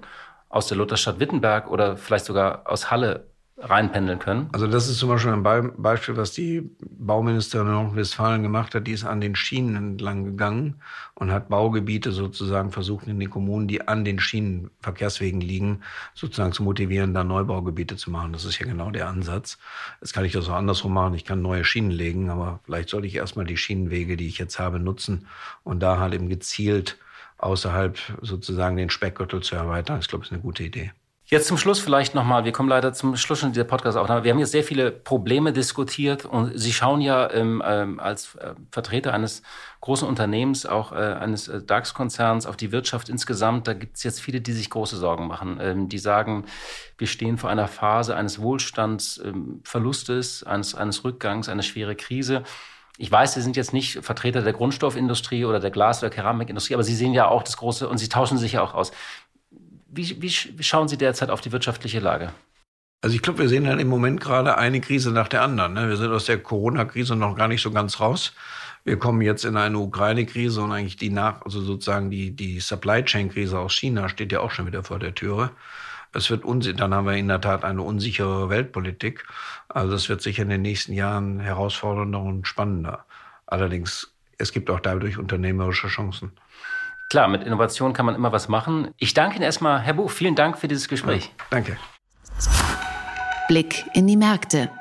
Speaker 4: aus der Lutherstadt Wittenberg oder vielleicht sogar aus Halle reinpendeln können.
Speaker 3: Also das ist zum Beispiel ein Be Beispiel, was die Bauministerin in Nordrhein-Westfalen gemacht hat. Die ist an den Schienen entlang gegangen und hat Baugebiete sozusagen versucht in den Kommunen, die an den Schienenverkehrswegen liegen, sozusagen zu motivieren, da Neubaugebiete zu machen. Das ist ja genau der Ansatz. Jetzt kann ich das auch andersrum machen. Ich kann neue Schienen legen, aber vielleicht sollte ich erstmal die Schienenwege, die ich jetzt habe, nutzen und da halt eben gezielt außerhalb sozusagen den Speckgürtel zu erweitern. Ich glaube, das ist eine gute Idee.
Speaker 4: Jetzt zum Schluss vielleicht nochmal, wir kommen leider zum Schluss schon dieser Podcast auch. Wir haben jetzt sehr viele Probleme diskutiert und Sie schauen ja ähm, ähm, als äh, Vertreter eines großen Unternehmens, auch äh, eines äh, DAX-Konzerns, auf die Wirtschaft insgesamt. Da gibt es jetzt viele, die sich große Sorgen machen. Ähm, die sagen, wir stehen vor einer Phase eines Wohlstandsverlustes, ähm, eines, eines Rückgangs, eine schwere Krise. Ich weiß, Sie sind jetzt nicht Vertreter der Grundstoffindustrie oder der Glas- oder Keramikindustrie, aber Sie sehen ja auch das große und Sie tauschen sich ja auch aus. Wie, wie, schauen Sie derzeit auf die wirtschaftliche Lage?
Speaker 3: Also ich glaube, wir sehen dann im Moment gerade eine Krise nach der anderen. Ne? Wir sind aus der Corona-Krise noch gar nicht so ganz raus. Wir kommen jetzt in eine Ukraine-Krise und eigentlich die nach, also sozusagen die, die Supply Chain-Krise aus China steht ja auch schon wieder vor der Türe. Es wird unsicher, dann haben wir in der Tat eine unsichere Weltpolitik. Also das wird sicher in den nächsten Jahren herausfordernder und spannender. Allerdings, es gibt auch dadurch unternehmerische Chancen.
Speaker 4: Klar, mit Innovation kann man immer was machen. Ich danke Ihnen erstmal, Herr Buch, vielen Dank für dieses Gespräch. Ja,
Speaker 3: danke.
Speaker 2: Blick in die Märkte.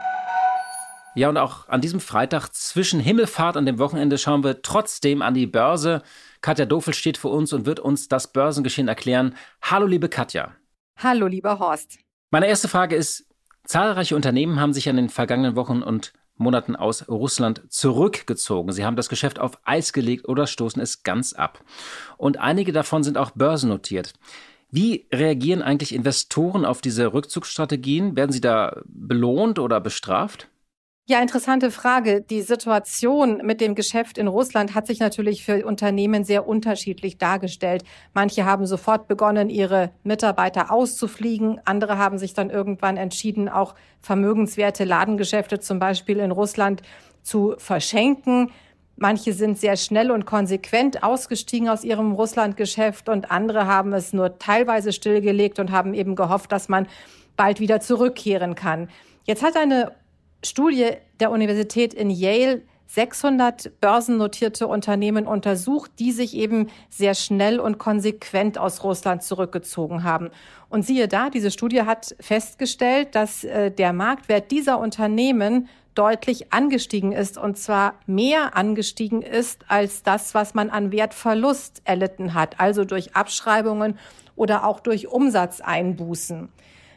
Speaker 4: Ja, und auch an diesem Freitag zwischen Himmelfahrt und dem Wochenende schauen wir trotzdem an die Börse. Katja Dofel steht vor uns und wird uns das Börsengeschehen erklären. Hallo, liebe Katja.
Speaker 1: Hallo, lieber Horst.
Speaker 4: Meine erste Frage ist, zahlreiche Unternehmen haben sich in den vergangenen Wochen und Monaten aus Russland zurückgezogen. Sie haben das Geschäft auf Eis gelegt oder stoßen es ganz ab. Und einige davon sind auch börsennotiert. Wie reagieren eigentlich Investoren auf diese Rückzugsstrategien? Werden sie da belohnt oder bestraft?
Speaker 1: Ja, interessante Frage. Die Situation mit dem Geschäft in Russland hat sich natürlich für Unternehmen sehr unterschiedlich dargestellt. Manche haben sofort begonnen, ihre Mitarbeiter auszufliegen. Andere haben sich dann irgendwann entschieden, auch vermögenswerte Ladengeschäfte zum Beispiel in Russland zu verschenken. Manche sind sehr schnell und konsequent ausgestiegen aus ihrem Russlandgeschäft und andere haben es nur teilweise stillgelegt und haben eben gehofft, dass man bald wieder zurückkehren kann. Jetzt hat eine Studie der Universität in Yale 600 börsennotierte Unternehmen untersucht, die sich eben sehr schnell und konsequent aus Russland zurückgezogen haben. Und siehe da, diese Studie hat festgestellt, dass äh, der Marktwert dieser Unternehmen deutlich angestiegen ist und zwar mehr angestiegen ist als das, was man an Wertverlust erlitten hat, also durch Abschreibungen oder auch durch Umsatzeinbußen.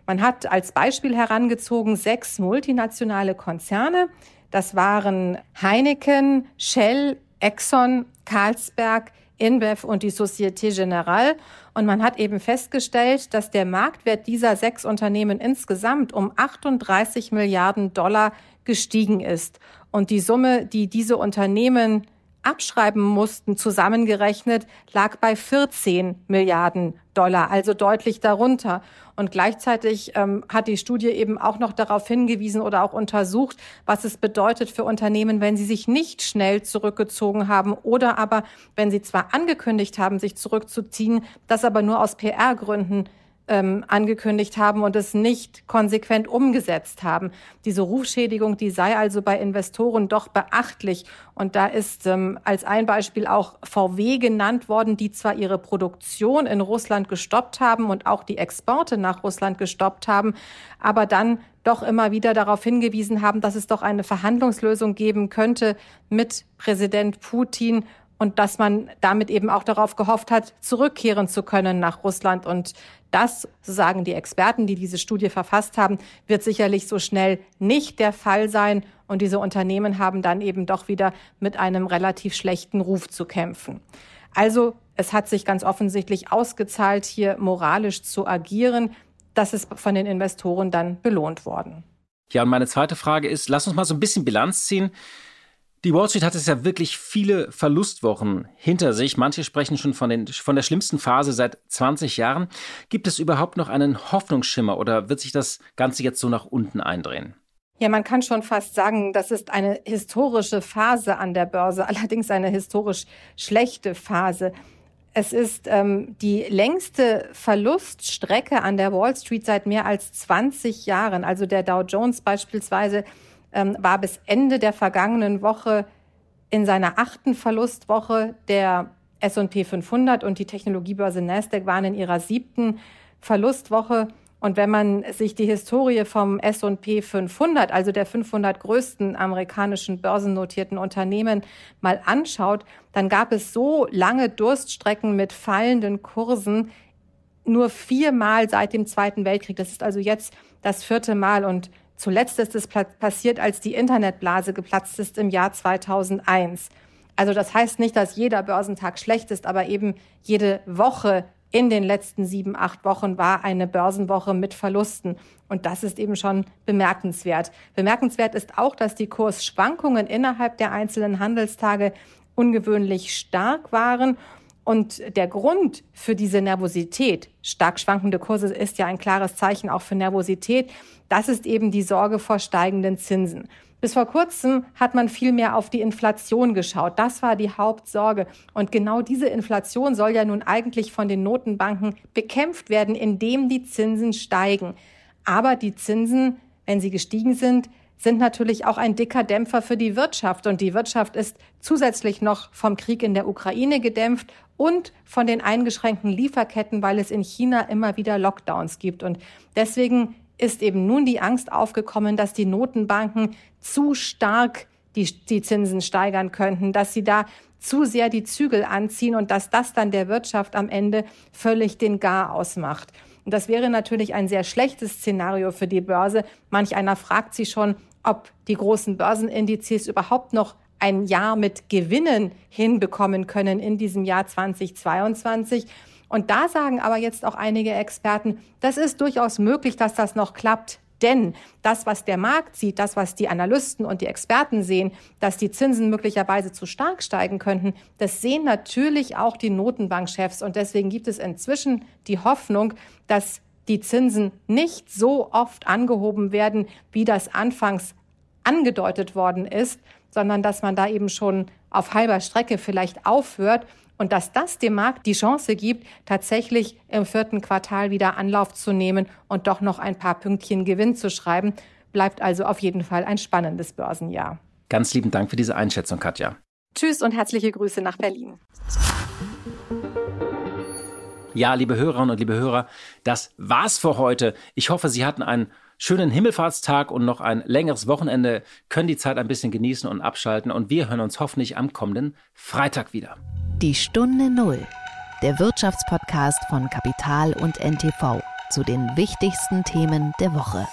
Speaker 1: Man hat als Beispiel herangezogen sechs multinationale Konzerne. Das waren Heineken, Shell, Exxon, Carlsberg, InBev und die Société Générale. Und man hat eben festgestellt, dass der Marktwert dieser sechs Unternehmen insgesamt um 38 Milliarden Dollar gestiegen ist. Und die Summe, die diese Unternehmen abschreiben mussten, zusammengerechnet, lag bei 14 Milliarden Dollar, also deutlich darunter. Und gleichzeitig ähm, hat die Studie eben auch noch darauf hingewiesen oder auch untersucht, was es bedeutet für Unternehmen, wenn sie sich nicht schnell zurückgezogen haben oder aber, wenn sie zwar angekündigt haben, sich zurückzuziehen, das aber nur aus PR-Gründen ähm, angekündigt haben und es nicht konsequent umgesetzt haben. Diese Rufschädigung, die sei also bei Investoren doch beachtlich. Und da ist ähm, als ein Beispiel auch VW genannt worden, die zwar ihre Produktion in Russland gestoppt haben und auch die Exporte nach Russland gestoppt haben, aber dann doch immer wieder darauf hingewiesen haben, dass es doch eine Verhandlungslösung geben könnte mit Präsident Putin und dass man damit eben auch darauf gehofft hat, zurückkehren zu können nach Russland. Und das, so sagen die Experten, die diese Studie verfasst haben, wird sicherlich so schnell nicht der Fall sein. Und diese Unternehmen haben dann eben doch wieder mit einem relativ schlechten Ruf zu kämpfen. Also es hat sich ganz offensichtlich ausgezahlt, hier moralisch zu agieren. Das ist von den Investoren dann belohnt worden.
Speaker 4: Ja, und meine zweite Frage ist, lass uns mal so ein bisschen Bilanz ziehen. Die Wall Street hat es ja wirklich viele Verlustwochen hinter sich. Manche sprechen schon von, den, von der schlimmsten Phase seit 20 Jahren. Gibt es überhaupt noch einen Hoffnungsschimmer oder wird sich das Ganze jetzt so nach unten eindrehen?
Speaker 1: Ja, man kann schon fast sagen, das ist eine historische Phase an der Börse, allerdings eine historisch schlechte Phase. Es ist ähm, die längste Verluststrecke an der Wall Street seit mehr als 20 Jahren. Also der Dow Jones beispielsweise ähm, war bis Ende der vergangenen Woche in seiner achten Verlustwoche der S&P 500 und die Technologiebörse Nasdaq waren in ihrer siebten Verlustwoche. Und wenn man sich die Historie vom S&P 500, also der 500 größten amerikanischen börsennotierten Unternehmen, mal anschaut, dann gab es so lange Durststrecken mit fallenden Kursen nur viermal seit dem Zweiten Weltkrieg. Das ist also jetzt das vierte Mal. Und Zuletzt ist es passiert, als die Internetblase geplatzt ist im Jahr 2001. Also das heißt nicht, dass jeder Börsentag schlecht ist, aber eben jede Woche in den letzten sieben, acht Wochen war eine Börsenwoche mit Verlusten. Und das ist eben schon bemerkenswert. Bemerkenswert ist auch, dass die Kursschwankungen innerhalb der einzelnen Handelstage ungewöhnlich stark waren. Und der Grund für diese Nervosität, stark schwankende Kurse, ist ja ein klares Zeichen auch für Nervosität. Das ist eben die Sorge vor steigenden Zinsen. Bis vor kurzem hat man viel mehr auf die Inflation geschaut. Das war die Hauptsorge. Und genau diese Inflation soll ja nun eigentlich von den Notenbanken bekämpft werden, indem die Zinsen steigen. Aber die Zinsen, wenn sie gestiegen sind, sind natürlich auch ein dicker Dämpfer für die Wirtschaft. Und die Wirtschaft ist zusätzlich noch vom Krieg in der Ukraine gedämpft und von den eingeschränkten Lieferketten, weil es in China immer wieder Lockdowns gibt. Und deswegen ist eben nun die Angst aufgekommen, dass die Notenbanken zu stark die, die Zinsen steigern könnten, dass sie da zu sehr die Zügel anziehen und dass das dann der Wirtschaft am Ende völlig den Gar ausmacht. Und das wäre natürlich ein sehr schlechtes Szenario für die Börse. Manch einer fragt sich schon, ob die großen Börsenindizes überhaupt noch ein Jahr mit Gewinnen hinbekommen können in diesem Jahr 2022. Und da sagen aber jetzt auch einige Experten, das ist durchaus möglich, dass das noch klappt. Denn das, was der Markt sieht, das, was die Analysten und die Experten sehen, dass die Zinsen möglicherweise zu stark steigen könnten, das sehen natürlich auch die Notenbankchefs. Und deswegen gibt es inzwischen die Hoffnung, dass die Zinsen nicht so oft angehoben werden, wie das anfangs angedeutet worden ist, sondern dass man da eben schon auf halber Strecke vielleicht aufhört und dass das dem Markt die Chance gibt, tatsächlich im vierten Quartal wieder Anlauf zu nehmen und doch noch ein paar Pünktchen Gewinn zu schreiben. Bleibt also auf jeden Fall ein spannendes Börsenjahr.
Speaker 4: Ganz lieben Dank für diese Einschätzung, Katja.
Speaker 1: Tschüss und herzliche Grüße nach Berlin.
Speaker 4: Ja, liebe Hörerinnen und liebe Hörer, das war's für heute. Ich hoffe, Sie hatten einen schönen Himmelfahrtstag und noch ein längeres Wochenende, können die Zeit ein bisschen genießen und abschalten und wir hören uns hoffentlich am kommenden Freitag wieder.
Speaker 2: Die Stunde Null, der Wirtschaftspodcast von Kapital und NTV zu den wichtigsten Themen der Woche.